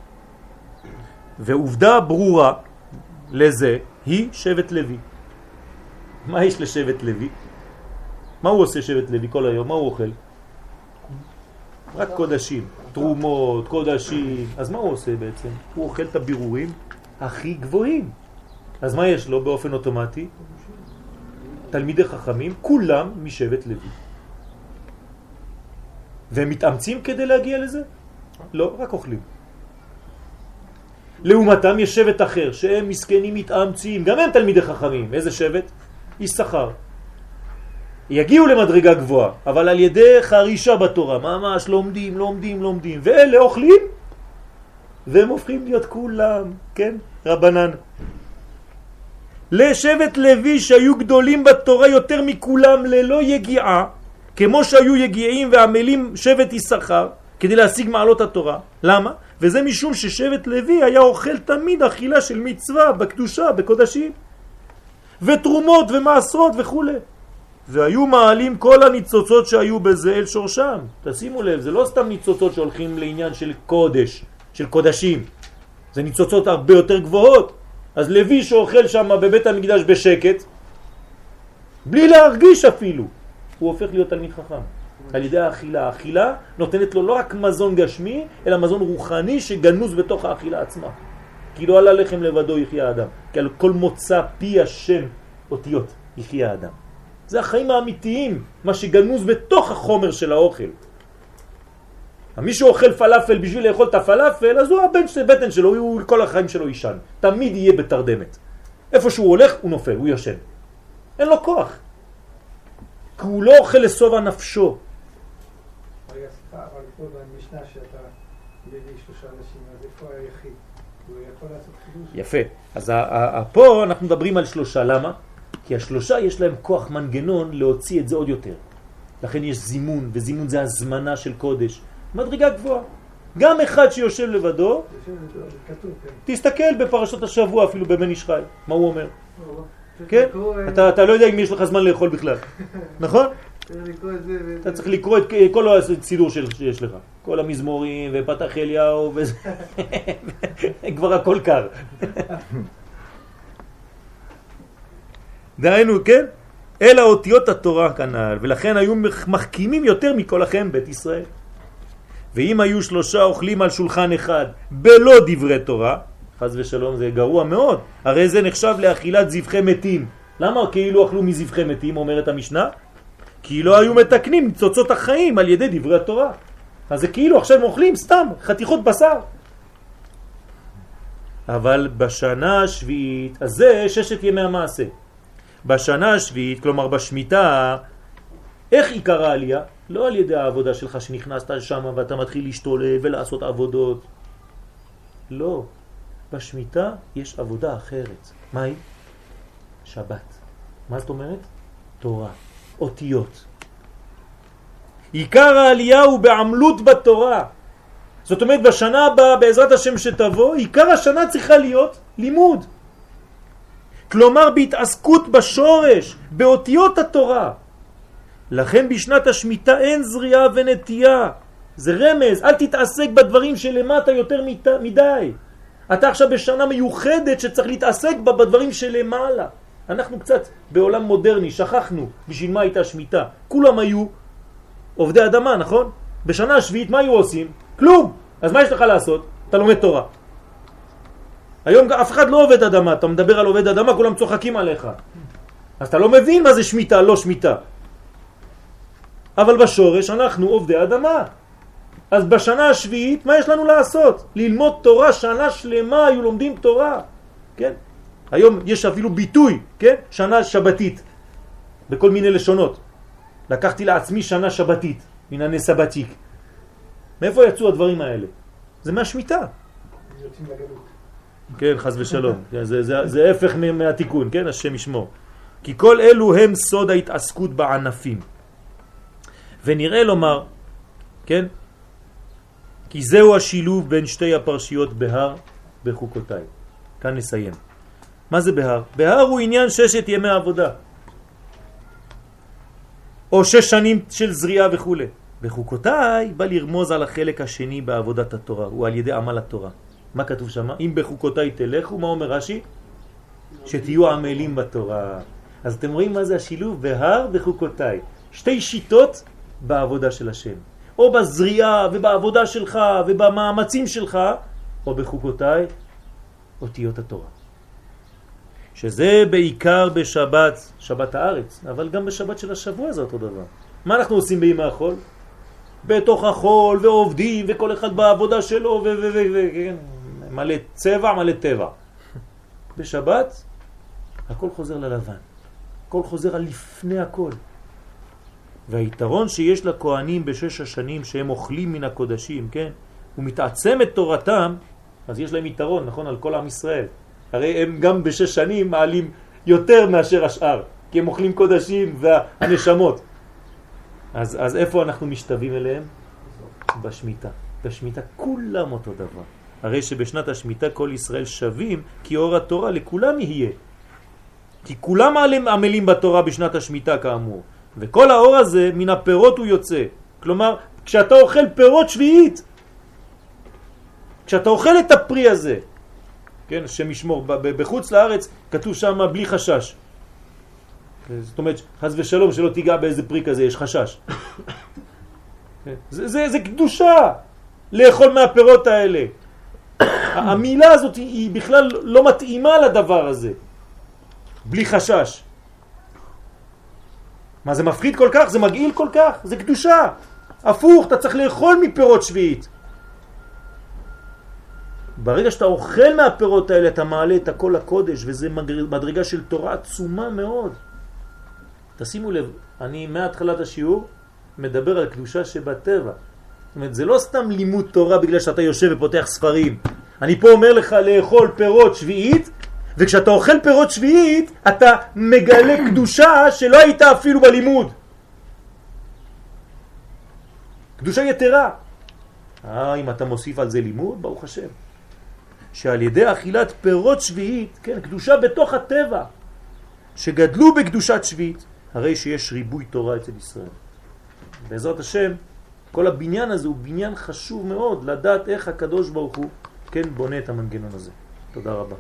ועובדה ברורה לזה היא שבט לוי. מה יש לשבט לוי? מה הוא עושה שבט לוי כל היום? מה הוא אוכל? רק קודשים, תרומות, קודשים. אז מה הוא עושה בעצם? הוא אוכל את הבירורים הכי גבוהים. אז מה יש לו באופן אוטומטי? תלמידי חכמים, כולם משבט לוי. והם מתאמצים כדי להגיע לזה? לא, רק אוכלים. לעומתם יש שבט אחר, שהם מסכנים מתאמצים, גם הם תלמידי חכמים. איזה שבט? יששכר. יגיעו למדרגה גבוהה, אבל על ידי חרישה בתורה, ממש לומדים, לומדים, לומדים, ואלה אוכלים, והם הופכים להיות כולם, כן? רבנן. לשבט לוי שהיו גדולים בתורה יותר מכולם ללא יגיעה, כמו שהיו יגיעים ועמלים שבט יששכר, כדי להשיג מעלות התורה. למה? וזה משום ששבט לוי היה אוכל תמיד אכילה של מצווה בקדושה, בקודשים, ותרומות ומעשרות וכו'. והיו מעלים כל הניצוצות שהיו בזה אל שורשם. תשימו לב, זה לא סתם ניצוצות שהולכים לעניין של קודש, של קודשים. זה ניצוצות הרבה יותר גבוהות. אז לוי שאוכל שם בבית המקדש בשקט, בלי להרגיש אפילו, הוא הופך להיות תלמיד חכם. על ידי האכילה. האכילה נותנת לו לא רק מזון גשמי, אלא מזון רוחני שגנוז בתוך האכילה עצמה. כי לא על הלחם לבדו יחיה האדם, כי על כל מוצא פי השם אותיות יחיה האדם. זה החיים האמיתיים, מה שגנוז בתוך החומר של האוכל. מי שאוכל פלאפל בשביל לאכול את הפלאפל, אז הוא הבן של בטן שלו, הוא כל החיים שלו ישן. תמיד יהיה בתרדמת. איפה שהוא הולך, הוא נופל, הוא ישן. אין לו כוח. כי הוא לא אוכל לסובה נפשו. רגע, סליחה, אבל פה במשנה שאתה מביא שלושה אנשים, אז איפה היחיד? הוא יכול לעשות חידוש? יפה. אז פה אנחנו מדברים על שלושה. למה? כי השלושה יש להם כוח מנגנון להוציא את זה עוד יותר. לכן יש זימון, וזימון זה הזמנה של קודש. מדרגה גבוהה. גם אחד שיושב לבדו. תסתכל בפרשות השבוע אפילו בבן איש חי, מה הוא אומר. כן? אתה, אתה לא יודע אם יש לך זמן לאכול בכלל, נכון? אתה צריך לקרוא את כל הסידור שיש לך. כל המזמורים ופתח אליהו וזה. כבר הכל קר. דהיינו, כן? אלא אותיות התורה כנ"ל, ולכן היו מחכימים יותר מכל לכם בית ישראל. ואם היו שלושה אוכלים על שולחן אחד בלא דברי תורה, חז ושלום זה גרוע מאוד, הרי זה נחשב לאכילת זבחי מתים. למה כאילו אכלו מזבחי מתים, אומרת המשנה? כי לא היו מתקנים ניצוצות החיים על ידי דברי התורה. אז זה כאילו עכשיו אוכלים סתם חתיכות בשר. אבל בשנה השביעית, אז זה ששת ימי המעשה. בשנה השביעית, כלומר בשמיטה, איך עיקר העלייה? לא על ידי העבודה שלך שנכנסת שם ואתה מתחיל להשתולל ולעשות עבודות. לא. בשמיטה יש עבודה אחרת. מה היא? שבת. מה זאת אומרת? תורה. אותיות. עיקר העלייה הוא בעמלות בתורה. זאת אומרת, בשנה הבאה, בעזרת השם שתבוא, עיקר השנה צריכה להיות לימוד. כלומר, בהתעסקות בשורש, באותיות התורה. לכן בשנת השמיטה אין זריעה ונטייה. זה רמז, אל תתעסק בדברים שלמטה יותר מדי. אתה עכשיו בשנה מיוחדת שצריך להתעסק בה בדברים שלמעלה. אנחנו קצת בעולם מודרני, שכחנו בשביל מה הייתה שמיטה. כולם היו עובדי אדמה, נכון? בשנה השביעית מה היו עושים? כלום! אז מה יש לך לעשות? אתה לומד תורה. היום אף אחד לא עובד אדמה, אתה מדבר על עובד אדמה, כולם צוחקים עליך. אז אתה לא מבין מה זה שמיטה, לא שמיטה. אבל בשורש אנחנו עובדי אדמה. אז בשנה השביעית, מה יש לנו לעשות? ללמוד תורה, שנה שלמה היו לומדים תורה, כן? היום יש אפילו ביטוי, כן? שנה שבתית, בכל מיני לשונות. לקחתי לעצמי שנה שבתית, מן הנסבתיק. מאיפה יצאו הדברים האלה? זה מהשמיטה. יוצאים לגלות. כן, חז ושלום. כן, זה, זה, זה הפך מה- מהתיקון, כן? השם ישמור. כי כל אלו הם סוד ההתעסקות בענפים. ונראה לומר, כן? כי זהו השילוב בין שתי הפרשיות בהר בחוקותיי. כאן נסיים. מה זה בהר? בהר הוא עניין ששת ימי עבודה. או שש שנים של זריעה וכו'. בחוקותיי בא לרמוז על החלק השני בעבודת התורה, הוא על ידי עמל התורה. מה כתוב שם? אם בחוקותיי תלכו, מה אומר רש"י? שתהיו עמלים בתורה. אז אתם רואים מה זה השילוב? בהר בחוקותיי. שתי שיטות בעבודה של השם. או בזריעה ובעבודה שלך ובמאמצים שלך, או בחוקותיי, אותיות התורה. שזה בעיקר בשבת, שבת הארץ, אבל גם בשבת של השבוע זה אותו דבר. מה אנחנו עושים בימי החול? בתוך החול ועובדים וכל אחד בעבודה שלו ו... ו... ו... מלא צבע, מלא טבע. בשבת הכל חוזר ללבן. הכל חוזר על לפני הכל. והיתרון שיש לכהנים בשש השנים שהם אוכלים מן הקודשים, כן? ומתעצם את תורתם, אז יש להם יתרון, נכון? על כל עם ישראל. הרי הם גם בשש שנים מעלים יותר מאשר השאר, כי הם אוכלים קודשים והנשמות. אז, אז איפה אנחנו משתווים אליהם? בשמיטה. בשמיטה כולם אותו דבר. הרי שבשנת השמיטה כל ישראל שווים כי אור התורה לכולם יהיה. כי כולם עמלים בתורה בשנת השמיטה כאמור. וכל האור הזה מן הפירות הוא יוצא. כלומר, כשאתה אוכל פירות שביעית, כשאתה אוכל את הפרי הזה, כן, ב- בחוץ לארץ כתוב שם בלי חשש. זאת אומרת, חז ושלום שלא תיגע באיזה פרי כזה, יש חשש. כן, זה, זה, זה קדושה, לאכול מהפירות האלה. המילה הזאת היא, היא בכלל לא מתאימה לדבר הזה, בלי חשש. מה זה מפחיד כל כך? זה מגעיל כל כך? זה קדושה. הפוך, אתה צריך לאכול מפירות שביעית. ברגע שאתה אוכל מהפירות האלה אתה מעלה את הכל לקודש וזה מדרגה של תורה עצומה מאוד. תשימו לב, אני מהתחלת השיעור מדבר על קדושה שבטבע. זאת אומרת, זה לא סתם לימוד תורה בגלל שאתה יושב ופותח ספרים. אני פה אומר לך לאכול פירות שביעית, וכשאתה אוכל פירות שביעית, אתה מגלה קדושה שלא הייתה אפילו בלימוד. קדושה יתרה. אה, אם אתה מוסיף על זה לימוד, ברוך השם. שעל ידי אכילת פירות שביעית, כן, קדושה בתוך הטבע, שגדלו בקדושת שביעית, הרי שיש ריבוי תורה אצל ישראל. בעזרת השם, כל הבניין הזה הוא בניין חשוב מאוד לדעת איך הקדוש ברוך הוא כן בונה את המנגנון הזה. תודה רבה.